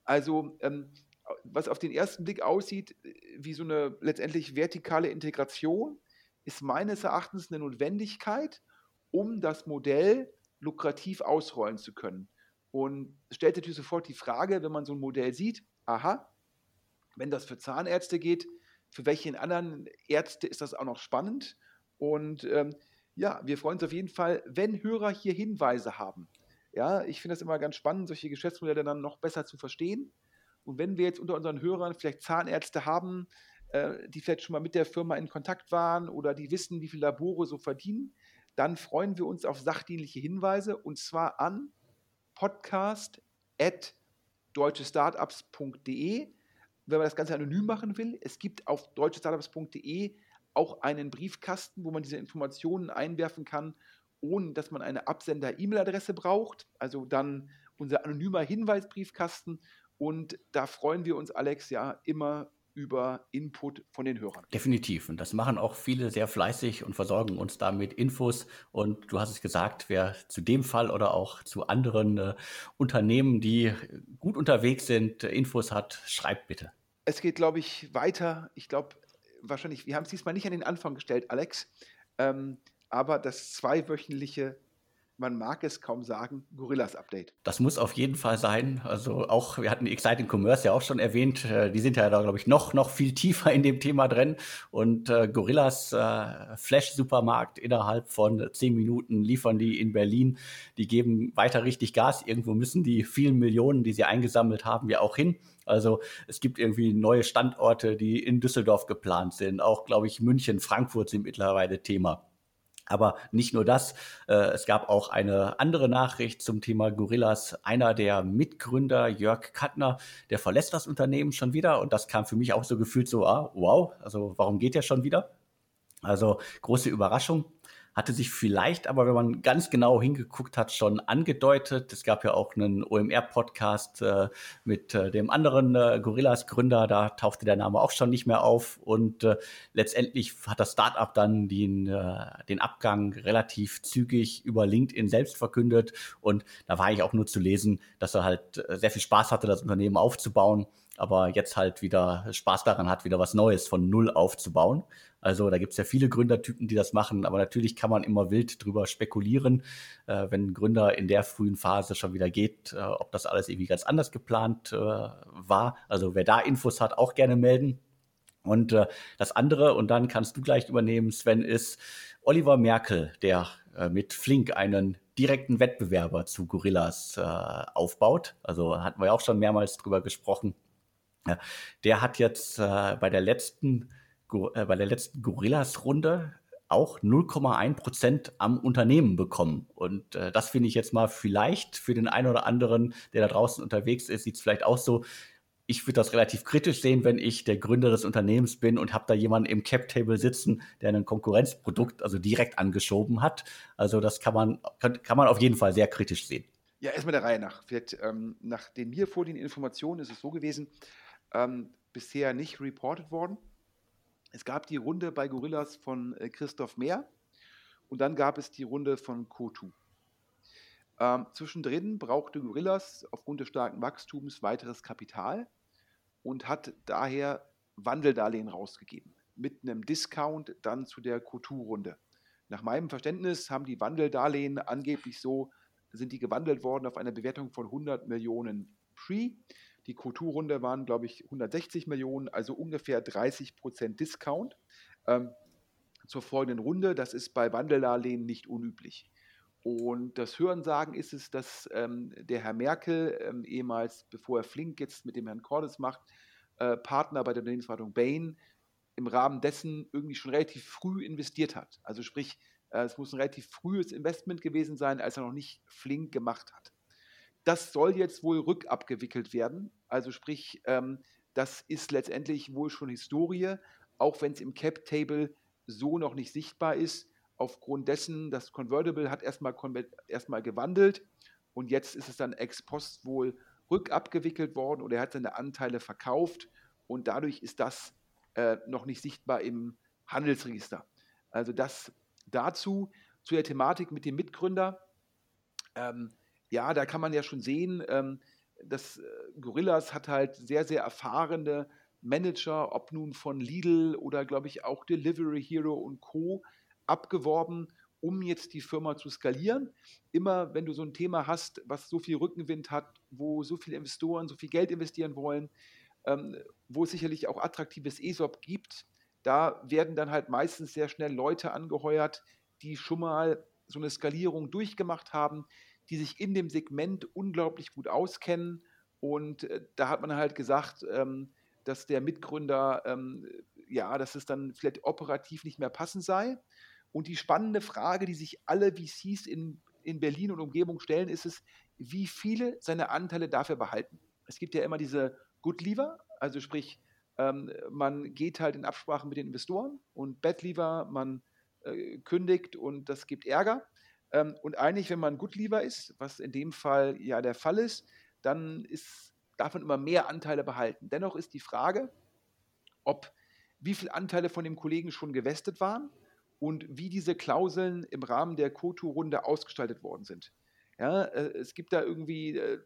Also ähm, was auf den ersten Blick aussieht äh, wie so eine letztendlich vertikale Integration, ist meines Erachtens eine Notwendigkeit, um das Modell lukrativ ausrollen zu können. Und stellt natürlich sofort die Frage, wenn man so ein Modell sieht, aha, wenn das für Zahnärzte geht, für welche anderen Ärzte ist das auch noch spannend? Und ähm, ja, wir freuen uns auf jeden Fall, wenn Hörer hier Hinweise haben. Ja, ich finde das immer ganz spannend, solche Geschäftsmodelle dann noch besser zu verstehen. Und wenn wir jetzt unter unseren Hörern vielleicht Zahnärzte haben, äh, die vielleicht schon mal mit der Firma in Kontakt waren oder die wissen, wie viel Labore so verdienen, dann freuen wir uns auf sachdienliche Hinweise und zwar an podcast.deutschestartups.de. Wenn man das Ganze anonym machen will, es gibt auf deutschestartups.de auch einen Briefkasten, wo man diese Informationen einwerfen kann, ohne dass man eine Absender-E-Mail-Adresse braucht. Also dann unser anonymer Hinweisbriefkasten. Und da freuen wir uns, Alex, ja immer über Input von den Hörern. Definitiv. Und das machen auch viele sehr fleißig und versorgen uns damit Infos. Und du hast es gesagt, wer zu dem Fall oder auch zu anderen äh, Unternehmen, die gut unterwegs sind, Infos hat, schreibt bitte. Es geht, glaube ich, weiter. Ich glaube, wahrscheinlich, wir haben es diesmal nicht an den Anfang gestellt, Alex, ähm, aber das zweiwöchentliche man mag es kaum sagen, Gorillas Update. Das muss auf jeden Fall sein. Also auch, wir hatten Exciting Commerce ja auch schon erwähnt, äh, die sind ja da, glaube ich, noch, noch viel tiefer in dem Thema drin. Und äh, Gorillas äh, Flash-Supermarkt innerhalb von zehn Minuten liefern die in Berlin. Die geben weiter richtig Gas. Irgendwo müssen die vielen Millionen, die sie eingesammelt haben, ja auch hin. Also es gibt irgendwie neue Standorte, die in Düsseldorf geplant sind. Auch, glaube ich, München, Frankfurt sind mittlerweile Thema. Aber nicht nur das, äh, es gab auch eine andere Nachricht zum Thema Gorillas. Einer der Mitgründer, Jörg Kattner, der verlässt das Unternehmen schon wieder und das kam für mich auch so gefühlt so, ah, wow, also warum geht er schon wieder? Also große Überraschung hatte sich vielleicht aber, wenn man ganz genau hingeguckt hat, schon angedeutet. Es gab ja auch einen OMR-Podcast äh, mit äh, dem anderen äh, Gorillas-Gründer, da tauchte der Name auch schon nicht mehr auf. Und äh, letztendlich hat das Startup dann den, äh, den Abgang relativ zügig über LinkedIn selbst verkündet. Und da war ich auch nur zu lesen, dass er halt äh, sehr viel Spaß hatte, das Unternehmen aufzubauen aber jetzt halt wieder Spaß daran hat, wieder was Neues von Null aufzubauen. Also da gibt es ja viele Gründertypen, die das machen, aber natürlich kann man immer wild drüber spekulieren, äh, wenn ein Gründer in der frühen Phase schon wieder geht, äh, ob das alles irgendwie ganz anders geplant äh, war. Also wer da Infos hat, auch gerne melden. Und äh, das andere, und dann kannst du gleich übernehmen, Sven, ist Oliver Merkel, der äh, mit Flink einen direkten Wettbewerber zu Gorillas äh, aufbaut. Also hatten wir auch schon mehrmals drüber gesprochen. Der hat jetzt äh, bei der letzten, äh, letzten Gorillas-Runde auch 0,1 Prozent am Unternehmen bekommen. Und äh, das finde ich jetzt mal vielleicht für den einen oder anderen, der da draußen unterwegs ist, sieht es vielleicht auch so. Ich würde das relativ kritisch sehen, wenn ich der Gründer des Unternehmens bin und habe da jemanden im Cap-Table sitzen, der ein Konkurrenzprodukt also direkt angeschoben hat. Also das kann man, kann, kann man auf jeden Fall sehr kritisch sehen. Ja, erstmal der Reihe nach. Vielleicht, ähm, nach den mir vorliegenden Informationen ist es so gewesen, ähm, bisher nicht reported worden. Es gab die Runde bei Gorillas von äh, Christoph Mehr und dann gab es die Runde von Kotu. Ähm, zwischendrin brauchte Gorillas aufgrund des starken Wachstums weiteres Kapital und hat daher Wandeldarlehen rausgegeben. Mit einem Discount dann zu der Kotu-Runde. Nach meinem Verständnis haben die Wandeldarlehen angeblich so, sind die gewandelt worden auf eine Bewertung von 100 Millionen Pre Die Q2-Runde waren, glaube ich, 160 Millionen, also ungefähr 30 Prozent Discount ähm, zur folgenden Runde. Das ist bei Wandeldarlehen nicht unüblich. Und das Hörensagen ist es, dass ähm, der Herr Merkel, ähm, ehemals, bevor er Flink jetzt mit dem Herrn Cordes macht, äh, Partner bei der Unternehmensberatung Bain, im Rahmen dessen irgendwie schon relativ früh investiert hat. Also sprich, äh, es muss ein relativ frühes Investment gewesen sein, als er noch nicht Flink gemacht hat. Das soll jetzt wohl rückabgewickelt werden. Also sprich, ähm, das ist letztendlich wohl schon Historie, auch wenn es im Cap-Table so noch nicht sichtbar ist aufgrund dessen, das Convertible hat erstmal, erstmal gewandelt und jetzt ist es dann ex post wohl rückabgewickelt worden oder er hat seine Anteile verkauft und dadurch ist das äh, noch nicht sichtbar im Handelsregister. Also das dazu, zu der Thematik mit dem Mitgründer. Ähm, ja, da kann man ja schon sehen, ähm, dass äh, Gorillas hat halt sehr, sehr erfahrene Manager, ob nun von Lidl oder glaube ich auch Delivery Hero und Co abgeworben, um jetzt die Firma zu skalieren. Immer wenn du so ein Thema hast, was so viel Rückenwind hat, wo so viele Investoren so viel Geld investieren wollen, ähm, wo es sicherlich auch attraktives ESOP gibt, da werden dann halt meistens sehr schnell Leute angeheuert, die schon mal so eine Skalierung durchgemacht haben, die sich in dem Segment unglaublich gut auskennen. Und äh, da hat man halt gesagt, ähm, dass der Mitgründer, ähm, ja, dass es dann vielleicht operativ nicht mehr passend sei. Und die spannende Frage, die sich alle VCs in, in Berlin und Umgebung stellen, ist es, wie viele seiner Anteile dafür behalten. Es gibt ja immer diese Good Lever, also sprich, ähm, man geht halt in Absprache mit den Investoren und Bad Lever, man äh, kündigt und das gibt Ärger. Ähm, und eigentlich, wenn man Good Lever ist, was in dem Fall ja der Fall ist, dann ist, darf man immer mehr Anteile behalten. Dennoch ist die Frage, ob wie viele Anteile von dem Kollegen schon gewestet waren und wie diese Klauseln im Rahmen der COTU-Runde ausgestaltet worden sind. Ja, äh, es gibt da irgendwie äh,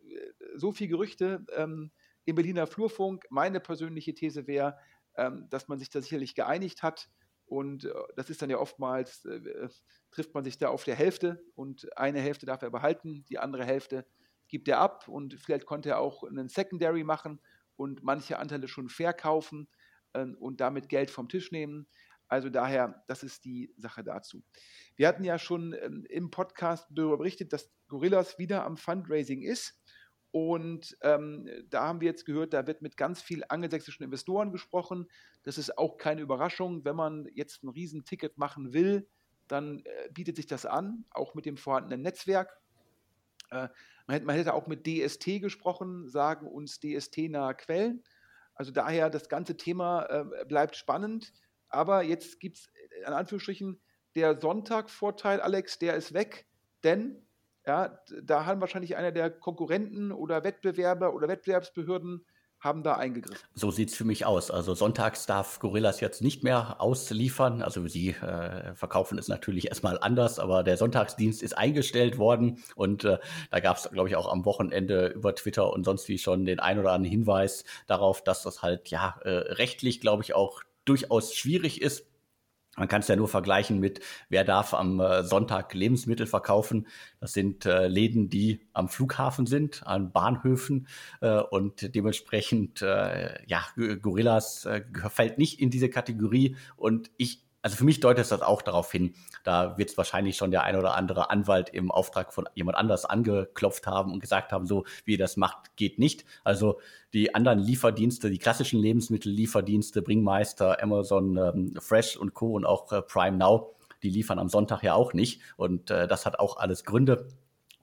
so viele Gerüchte ähm, im Berliner Flurfunk. Meine persönliche These wäre, ähm, dass man sich da sicherlich geeinigt hat. Und äh, das ist dann ja oftmals, äh, trifft man sich da auf der Hälfte und eine Hälfte darf er behalten, die andere Hälfte gibt er ab und vielleicht konnte er auch einen Secondary machen und manche Anteile schon verkaufen äh, und damit Geld vom Tisch nehmen. Also daher, das ist die Sache dazu. Wir hatten ja schon ähm, im Podcast darüber berichtet, dass Gorillas wieder am Fundraising ist. Und ähm, da haben wir jetzt gehört, da wird mit ganz vielen angelsächsischen Investoren gesprochen. Das ist auch keine Überraschung. Wenn man jetzt ein Riesenticket machen will, dann äh, bietet sich das an, auch mit dem vorhandenen Netzwerk. Äh, man, hätte, man, hätte, auch mit DST gesprochen, sagen uns DST-nahe Quellen. Also daher, das ganze Thema äh, bleibt spannend. Aber jetzt gibt es in Anführungsstrichen der Sonntag-Vorteil, Alex, der ist weg, denn ja, da haben wahrscheinlich einer der Konkurrenten oder Wettbewerber oder Wettbewerbsbehörden haben da eingegriffen. So sieht es für mich aus. Also sonntags darf Gorillas jetzt nicht mehr ausliefern. Also sie äh, verkaufen es natürlich erstmal anders, aber der Sonntagsdienst ist eingestellt worden und äh, da gab es, glaube ich, auch am Wochenende über Twitter und sonst wie schon den ein oder anderen Hinweis darauf, dass das halt ja äh, rechtlich, glaube ich, auch durchaus schwierig ist. Man kann es ja nur vergleichen mit, wer darf am äh, Sonntag Lebensmittel verkaufen. Das sind äh, Läden, die am Flughafen sind, an Bahnhöfen äh, und dementsprechend, äh, ja, Gorillas äh, fällt nicht in diese Kategorie und ich also für mich deutet das auch darauf hin, da wird es wahrscheinlich schon der ein oder andere Anwalt im Auftrag von jemand anders angeklopft haben und gesagt haben, so wie ihr das macht, geht nicht. Also die anderen Lieferdienste, die klassischen Lebensmittellieferdienste, Bringmeister, Amazon, ähm, Fresh und Co. und auch äh, Prime Now, die liefern am Sonntag ja auch nicht. Und äh, das hat auch alles Gründe.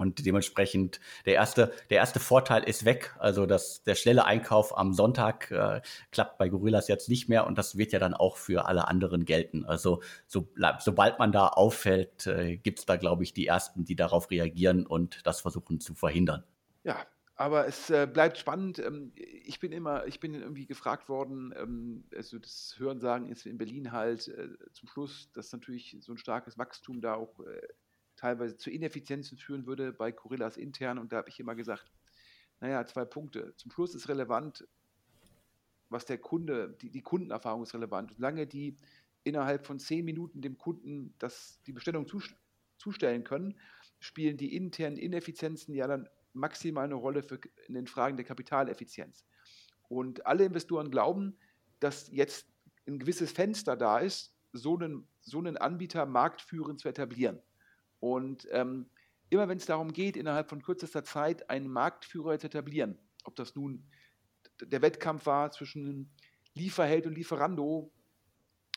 Und dementsprechend der erste, der erste Vorteil ist weg. Also das, der schnelle Einkauf am Sonntag äh, klappt bei Gorillas jetzt nicht mehr und das wird ja dann auch für alle anderen gelten. Also so, sobald man da auffällt, äh, gibt es da, glaube ich, die ersten, die darauf reagieren und das versuchen zu verhindern. Ja, aber es äh, bleibt spannend. Ähm, ich bin immer, ich bin irgendwie gefragt worden, ähm, also das Hörensagen ist in Berlin halt äh, zum Schluss, dass natürlich so ein starkes Wachstum da auch äh, teilweise zu Ineffizienzen führen würde bei Gorillas intern. Und da habe ich immer gesagt, naja, zwei Punkte. Zum Schluss ist relevant, was der Kunde, die, die Kundenerfahrung ist relevant. Solange die innerhalb von zehn Minuten dem Kunden das, die Bestellung zustellen können, spielen die internen Ineffizienzen ja dann maximal eine Rolle für, in den Fragen der Kapitaleffizienz. Und alle Investoren glauben, dass jetzt ein gewisses Fenster da ist, so einen, so einen Anbieter marktführend zu etablieren. Und ähm, immer wenn es darum geht, innerhalb von kürzester Zeit einen Marktführer zu etablieren, ob das nun der Wettkampf war zwischen Lieferheld und Lieferando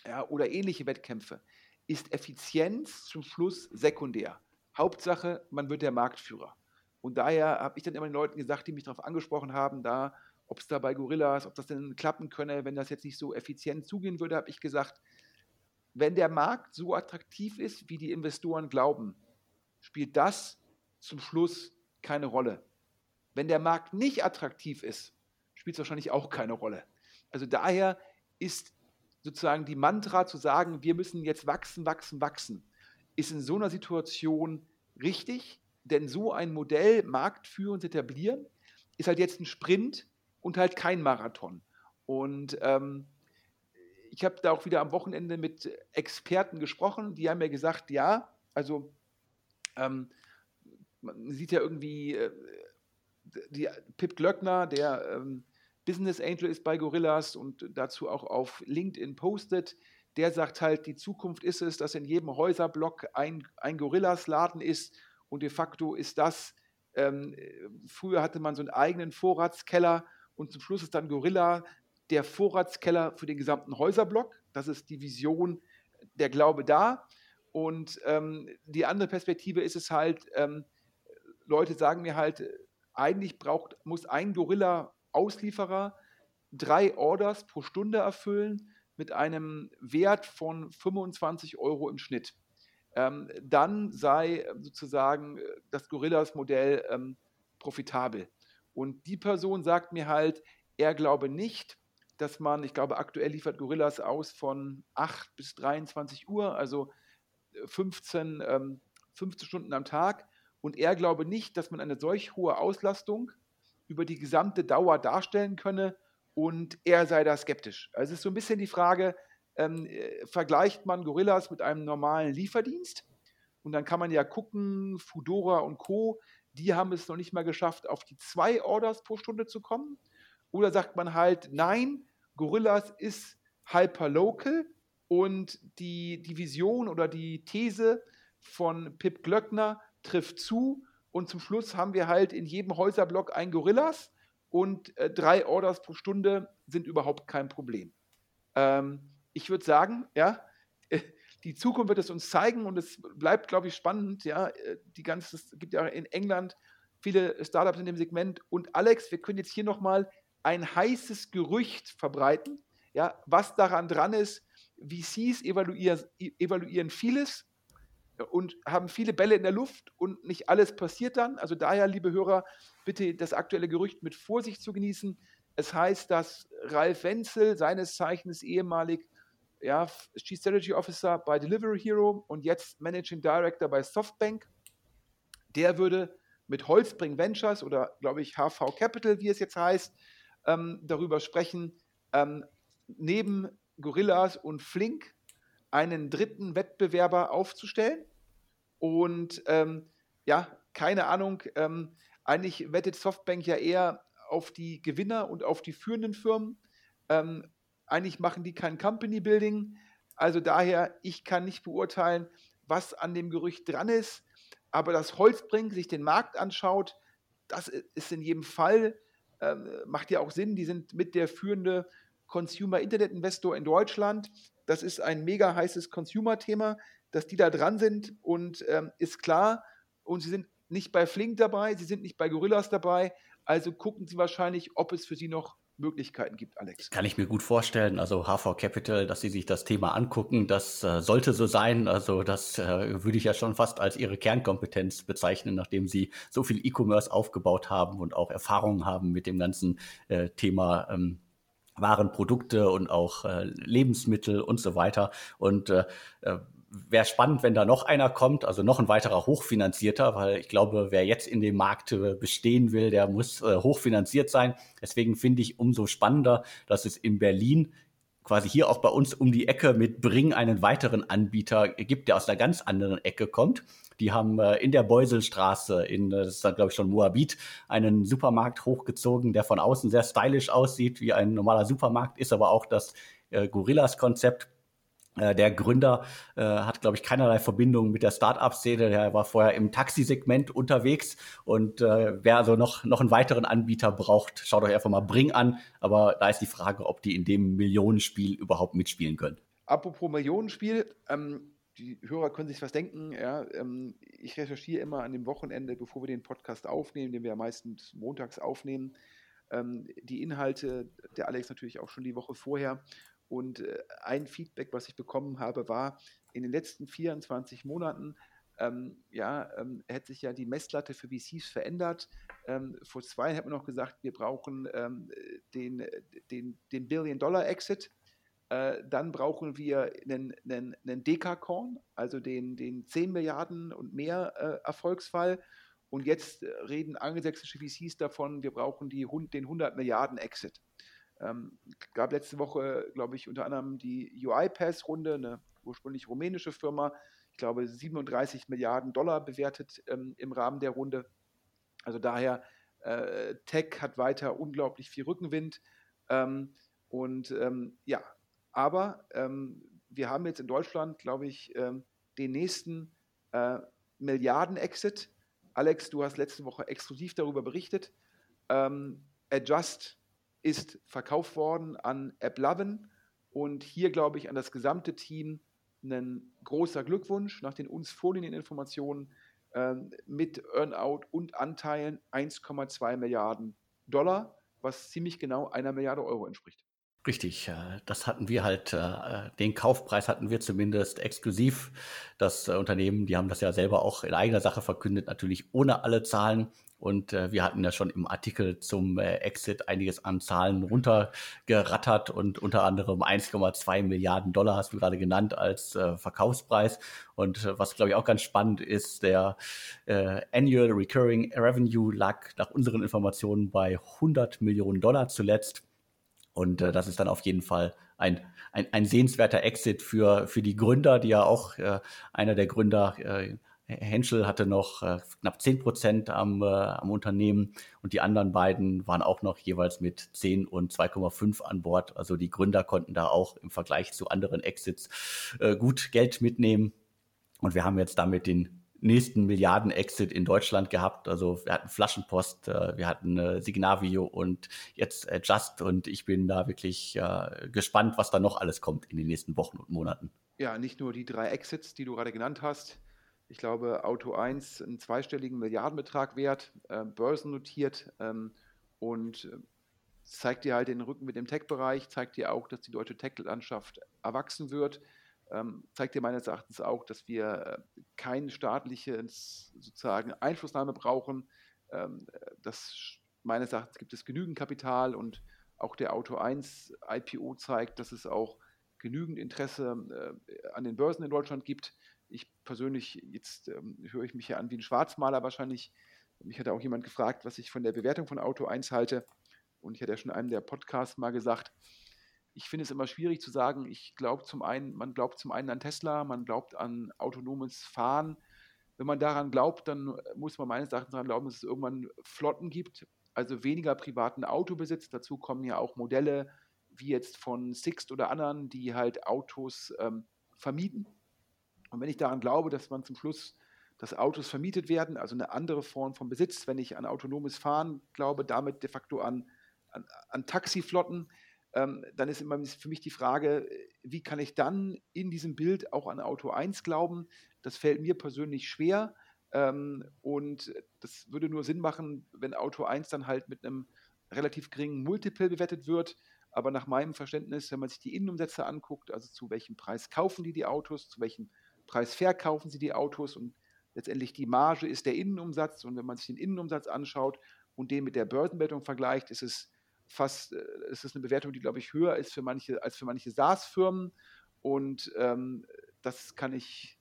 ja, oder ähnliche Wettkämpfe, ist Effizienz zum Schluss sekundär. Hauptsache, man wird der Marktführer. Und daher habe ich dann immer den Leuten gesagt, die mich darauf angesprochen haben, da, ob es da bei Gorillas, ob das denn klappen könne, wenn das jetzt nicht so effizient zugehen würde, habe ich gesagt, wenn der Markt so attraktiv ist, wie die Investoren glauben, spielt das zum Schluss keine Rolle. Wenn der Markt nicht attraktiv ist, spielt es wahrscheinlich auch keine Rolle. Also daher ist sozusagen die Mantra zu sagen, wir müssen jetzt wachsen, wachsen, wachsen, ist in so einer Situation richtig, denn so ein Modell marktführend etablieren, ist halt jetzt ein Sprint und halt kein Marathon. Und ähm, ich habe da auch wieder am Wochenende mit Experten gesprochen, die haben mir gesagt, ja, also ähm, man sieht ja irgendwie, äh, die, Pip Glöckner, der ähm, Business Angel ist bei Gorillas und dazu auch auf LinkedIn postet, der sagt halt, die Zukunft ist es, dass in jedem Häuserblock ein, ein Gorillas-Laden ist und de facto ist das, ähm, früher hatte man so einen eigenen Vorratskeller und zum Schluss ist dann Gorilla der Vorratskeller für den gesamten Häuserblock. Das ist die Vision, der Glaube da. Und ähm, die andere Perspektive ist es halt, ähm, Leute sagen mir halt, eigentlich braucht, muss ein Gorilla-Auslieferer drei Orders pro Stunde erfüllen mit einem Wert von 25 Euro im Schnitt ähm, dann sei äh, sozusagen äh, das Gorillas-Modell ähm, profitabel. Und die Person sagt mir halt, er glaube nicht, dass man, ich glaube, aktuell liefert Gorillas aus von 8 bis 23 Uhr, also 15, äh, ähm, 15 Stunden am Tag. Und er glaube nicht, dass man eine solch hohe Auslastung über die gesamte Dauer darstellen könne. Und er sei da skeptisch. Also es ist so ein bisschen die Frage, ähm, äh, vergleicht man Gorillas mit einem normalen Lieferdienst. Und dann kann man ja gucken, Fudora und Co., die haben es noch nicht mal geschafft, auf die zwei Orders pro Stunde zu kommen. Oder sagt man halt, nein, Gorillas ist hyperlocal und die, die Vision oder die These von Pip Glöckner trifft zu. Und zum Schluss haben wir halt in jedem Häuserblock ein Gorillas und äh, drei Orders pro Stunde sind überhaupt kein Problem. Ähm, ich würde sagen, ja, die Zukunft wird es uns zeigen und es bleibt, glaube ich, spannend. Ja, äh, die ganze, es gibt ja in England viele Startups in dem Segment. Und Alex, wir können jetzt hier nochmal ein heißes Gerücht verbreiten, ja, was daran dran ist. VCs evaluieren, evaluieren vieles und haben viele Bälle in der Luft und nicht alles passiert dann. Also daher, liebe Hörer, bitte das aktuelle Gerücht mit Vorsicht zu genießen. Es heißt, dass Ralf Wenzel, seines Zeichens ehemalig ja, Chief Strategy Officer bei Delivery Hero und jetzt Managing Director bei Softbank. Der würde mit Holzbring Ventures oder glaube ich HV Capital, wie es jetzt heißt, ähm, darüber sprechen, ähm, neben Gorillas und Flink einen dritten Wettbewerber aufzustellen. Und ähm, ja, keine Ahnung, ähm, eigentlich wettet Softbank ja eher auf die Gewinner und auf die führenden Firmen. Ähm, eigentlich machen die kein Company Building. Also daher, ich kann nicht beurteilen, was an dem Gerücht dran ist. Aber dass Holzbrink sich den Markt anschaut, das ist in jedem Fall, ähm, macht ja auch Sinn. Die sind mit der führende Consumer Internet Investor in Deutschland. Das ist ein mega heißes Consumer-Thema, dass die da dran sind und ähm, ist klar. Und sie sind nicht bei Flink dabei, sie sind nicht bei Gorillas dabei. Also gucken sie wahrscheinlich, ob es für sie noch Möglichkeiten gibt, Alex. Kann ich mir gut vorstellen. Also HV Capital, dass Sie sich das Thema angucken, das äh, sollte so sein. Also das äh, würde ich ja schon fast als Ihre Kernkompetenz bezeichnen, nachdem Sie so viel E-Commerce aufgebaut haben und auch Erfahrungen haben mit dem ganzen äh, Thema. Ähm, Waren, Produkte und auch äh, Lebensmittel und so weiter. Und äh, äh wäre spannend, wenn da noch einer kommt, also noch ein weiterer hochfinanzierter, weil ich glaube, wer jetzt in dem Markt äh, bestehen will, der muss äh, hochfinanziert sein. Deswegen finde ich umso spannender, dass es in Berlin quasi hier auch bei uns um die Ecke mit Bring einen weiteren Anbieter gibt, der aus einer ganz anderen Ecke kommt. Die haben äh, in der Beuselstraße, in, äh, das ist glaube ich schon Moabit, einen Supermarkt hochgezogen, der von außen sehr stylisch aussieht, wie ein normaler Supermarkt, ist aber auch das äh, Gorillas-Konzept der Gründer äh, hat, glaube ich, keinerlei Verbindung mit der Start-up-Szene. Der war vorher im Taxisegment unterwegs. Und äh, wer also noch, noch einen weiteren Anbieter braucht, schaut euch einfach mal Bring an. Aber da ist die Frage, ob die in dem Millionenspiel überhaupt mitspielen können. Apropos Millionenspiel, ähm, die Hörer können sich was denken. Ja, ähm, ich recherchiere immer an dem Wochenende, bevor wir den Podcast aufnehmen, den wir ja meistens montags aufnehmen, ähm, die Inhalte, der Alex natürlich auch schon die Woche vorher. Und äh, ein Feedback, was ich bekommen habe, war, in den letzten 24 Monaten ähm, ja, ähm, hat sich ja die Messlatte für VCs verändert. Ähm, vor zwei hat man noch gesagt, wir brauchen ähm, den, den, den Billion-Dollar-Exit. Äh, dann brauchen wir einen, einen, einen Dekakorn, also den, den 10 Milliarden und mehr äh, Erfolgsfall. Und jetzt reden angelsächsische VCs davon, wir brauchen die, den 100 Milliarden Exit. Ähm, gab letzte Woche, glaube ich, unter anderem die UiPath-Runde, eine ursprünglich rumänische Firma, ich glaube 37 Milliarden Dollar bewertet ähm, im Rahmen der Runde. Also daher, äh, Tech hat weiter unglaublich viel Rückenwind. Ähm, und ähm, ja, aber ähm, wir haben jetzt in Deutschland, glaube ich, ähm, den nächsten äh, Milliarden-Exit. Alex, du hast letzte Woche exklusiv darüber berichtet. Adjust ist verkauft worden an AppLovin und hier glaube ich an das gesamte Team ein großer Glückwunsch nach den uns vorliegenden Informationen äh, mit Earnout und Anteilen 1,2 Milliarden Dollar, was ziemlich genau einer Milliarde Euro entspricht. Richtig, das hatten wir halt, äh, den Kaufpreis hatten wir zumindest exklusiv. Das äh, Unternehmen, die haben das ja selber auch in eigener Sache verkündet, natürlich ohne alle Zahlen. Und äh, wir hatten ja schon im Artikel zum Exit einiges an Zahlen runtergerattert und unter anderem 1,2 Milliarden Dollar hast du gerade genannt als Verkaufspreis. Und was, glaube ich, auch ganz spannend ist, der Annual Recurring Revenue lag nach unseren Informationen bei 100 Millionen Dollar zuletzt. Und äh, das ist dann auf jeden Fall ein, ein, ein sehenswerter Exit für, für die Gründer, die ja auch äh, einer der Gründer, äh, Henschel hatte noch äh, knapp 10 Prozent am, äh, am Unternehmen und die anderen beiden waren auch noch jeweils mit 10 und 2,5 an Bord. Also die Gründer konnten da auch im Vergleich zu anderen Exits äh, gut Geld mitnehmen. Und wir haben jetzt damit den nächsten Milliarden-Exit in Deutschland gehabt. Also wir hatten Flaschenpost, äh, wir hatten äh, Signavio und jetzt äh, Just und ich bin da wirklich gespannt, was da noch alles kommt in den nächsten Wochen und Monaten. Ja, nicht nur die drei Exits, die du gerade genannt hast. Ich glaube, Auto 1 einen zweistelligen Milliardenbetrag wert, börsennotiert ähm, und zeigt dir halt den Rücken mit dem Tech-Bereich, zeigt dir auch, dass die deutsche Tech-Landschaft erwachsen wird zeigt dir meines Erachtens auch, dass wir äh, keine staatliche sozusagen Einflussnahme brauchen. Ähm, das meines Erachtens gibt es genügend Kapital und auch der Auto 1 IPO zeigt, dass es auch genügend Interesse äh, an den Börsen in Deutschland gibt. Ich persönlich, jetzt ähm, höre ich mich ja an wie ein Schwarzmaler wahrscheinlich. Mich hat auch jemand gefragt, was ich von der Bewertung von Auto 1 halte. Und ich hatte ja schon in einem der Podcasts mal gesagt, ich finde es immer schwierig zu sagen, ich glaube zum einen, man glaubt zum einen an Tesla, man glaubt an autonomes Fahren. Wenn man daran glaubt, dann muss man meines Erachtens daran glauben, dass es irgendwann Flotten gibt, also weniger privaten Autobesitz. Dazu kommen ja auch Modelle wie jetzt von Sixt oder anderen, die halt Autos ähm, vermieten. Und wenn ich daran glaube, dass man zum Schluss, dass Autos vermietet werden, also eine andere Form von Besitz, wenn ich an autonomes Fahren glaube, damit de facto an, an, an Taxiflotten, dann ist immer für mich die Frage, wie kann ich dann in diesem Bild auch an Auto 1 glauben? Das fällt mir persönlich schwer. Ähm, und das würde nur Sinn machen, wenn Auto 1 dann halt mit einem relativ geringen Multiple bewertet wird. Aber nach meinem Verständnis, wenn man sich die Innenumsätze anguckt, also zu welchem Preis kaufen die die Autos, zu welchem Preis verkaufen sie die Autos und letztendlich die Marge ist der Innenumsatz. Und wenn man sich den Innenumsatz anschaut und den mit der Börsenwertung vergleicht, ist es fast, äh, es ist eine Bewertung, die, glaube ich, höher ist für manche, als für manche SaaS-Firmen. Und ähm, das kann ich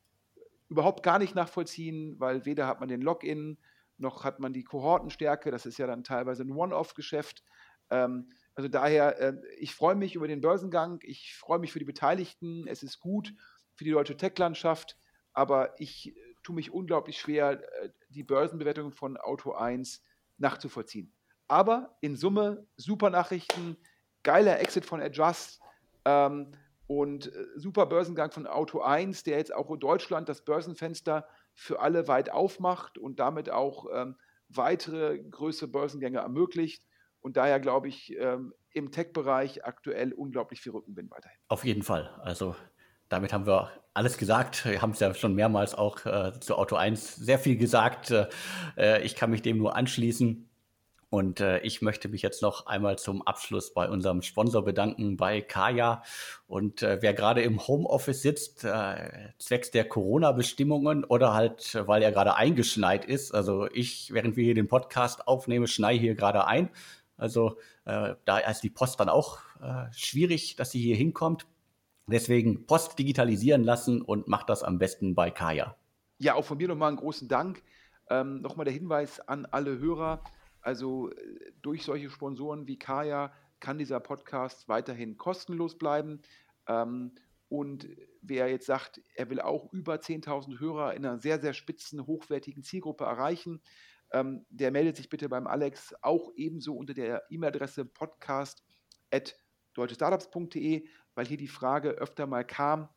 überhaupt gar nicht nachvollziehen, weil weder hat man den Login, noch hat man die Kohortenstärke. Das ist ja dann teilweise ein One-Off-Geschäft. Ähm, Also daher, äh, ich freue mich über den Börsengang, ich freue mich für die Beteiligten, es ist gut für die deutsche Tech-Landschaft, aber ich äh, tue mich unglaublich schwer, äh, die Börsenbewertung von Auto 1 nachzuvollziehen. Aber in Summe super Nachrichten, geiler Exit von Adjust ähm, und äh, super Börsengang von Auto 1, der jetzt auch in Deutschland das Börsenfenster für alle weit aufmacht und damit auch ähm, weitere größere Börsengänge ermöglicht. Und daher glaube ich, ähm, im Tech-Bereich aktuell unglaublich viel Rückenwind weiterhin. Auf jeden Fall. Also damit haben wir alles gesagt. Wir haben es ja schon mehrmals auch äh, zu Auto 1 sehr viel gesagt. Äh, ich kann mich dem nur anschließen. Und äh, ich möchte mich jetzt noch einmal zum Abschluss bei unserem Sponsor bedanken, bei Kaya. Und äh, wer gerade im Homeoffice sitzt, äh, zwecks der Corona-Bestimmungen oder halt, weil er gerade eingeschneit ist. Also ich, während wir hier den Podcast aufnehmen, schnei hier gerade ein. Also äh, da ist die Post dann auch äh, schwierig, dass sie hier hinkommt. Deswegen Post digitalisieren lassen und macht das am besten bei Kaya. Ja, auch von mir nochmal einen großen Dank. Ähm, nochmal der Hinweis an alle Hörer. Also äh, durch solche Sponsoren wie Kaya kann dieser Podcast weiterhin kostenlos bleiben. Ähm, und wer jetzt sagt, er will auch über 10.000 Hörer in einer sehr, sehr spitzen, hochwertigen Zielgruppe erreichen, ähm, der meldet sich bitte beim Alex auch ebenso unter der E-Mail-Adresse podcast.deutschestartups.de, weil hier die Frage öfter mal kam,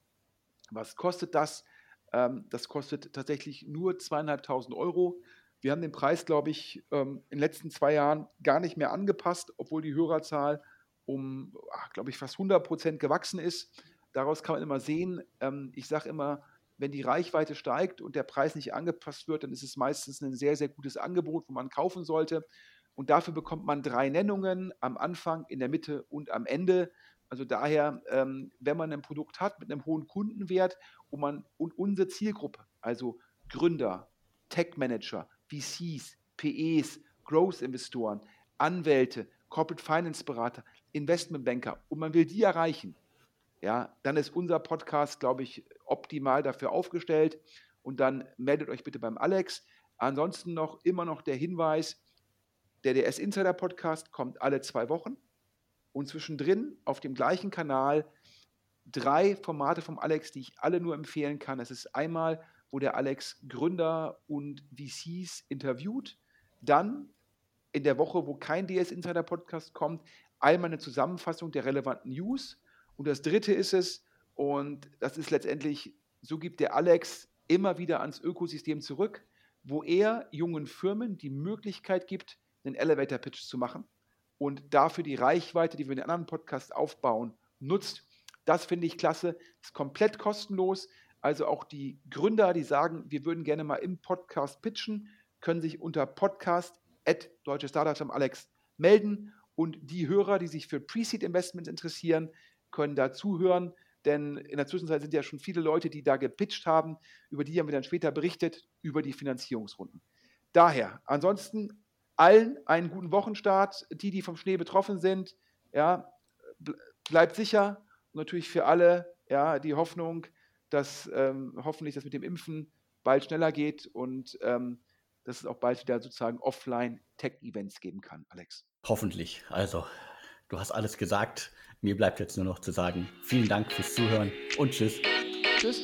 was kostet das? Ähm, das kostet tatsächlich nur zweieinhalbtausend Euro. Wir haben den Preis, glaube ich, ähm, in den letzten zwei Jahren gar nicht mehr angepasst, obwohl die Hörerzahl um, glaube ich, fast 100 Prozent gewachsen ist. Daraus kann man immer sehen, ähm, ich sage immer, wenn die Reichweite steigt und der Preis nicht angepasst wird, dann ist es meistens ein sehr, sehr gutes Angebot, wo man kaufen sollte. Und dafür bekommt man drei Nennungen am Anfang, in der Mitte und am Ende. Also daher, ähm, wenn man ein Produkt hat mit einem hohen Kundenwert und, man, und unsere Zielgruppe, also Gründer, Tech-Manager, VCs, PEs, Growth-Investoren, Anwälte, Corporate Finance-Berater, Investmentbanker und man will die erreichen, ja, dann ist unser Podcast, glaube ich, optimal dafür aufgestellt. Und dann meldet euch bitte beim Alex. Ansonsten noch immer noch der Hinweis, der DS Insider Podcast kommt alle zwei Wochen und zwischendrin auf dem gleichen Kanal drei Formate vom Alex, die ich alle nur empfehlen kann. Es ist einmal wo der Alex Gründer und VCs interviewt. Dann in der Woche, wo kein DS Insider Podcast kommt, einmal eine Zusammenfassung der relevanten News. Und das dritte ist es, und das ist letztendlich, so gibt der Alex immer wieder ans Ökosystem zurück, wo er jungen Firmen die Möglichkeit gibt, einen Elevator Pitch zu machen und dafür die Reichweite, die wir in den anderen Podcasts aufbauen, nutzt. Das finde ich klasse, ist komplett kostenlos. Also auch die Gründer, die sagen, wir würden gerne mal im Podcast pitchen, können sich unter podcast at deutsche Startups am Alex melden. Und die Hörer, die sich für Pre-Seed Investments interessieren, können da zuhören. Denn in der Zwischenzeit sind ja schon viele Leute, die da gepitcht haben. Über die haben wir dann später berichtet, über die Finanzierungsrunden. Daher, ansonsten allen einen guten Wochenstart. Die, die vom Schnee betroffen sind, ja, bleibt sicher. Und natürlich für alle ja, die Hoffnung, dass ähm, hoffentlich das mit dem Impfen bald schneller geht und ähm, dass es auch bald wieder sozusagen offline Tech-Events geben kann, Alex. Hoffentlich. Also, du hast alles gesagt. Mir bleibt jetzt nur noch zu sagen, vielen Dank fürs Zuhören und tschüss. Tschüss.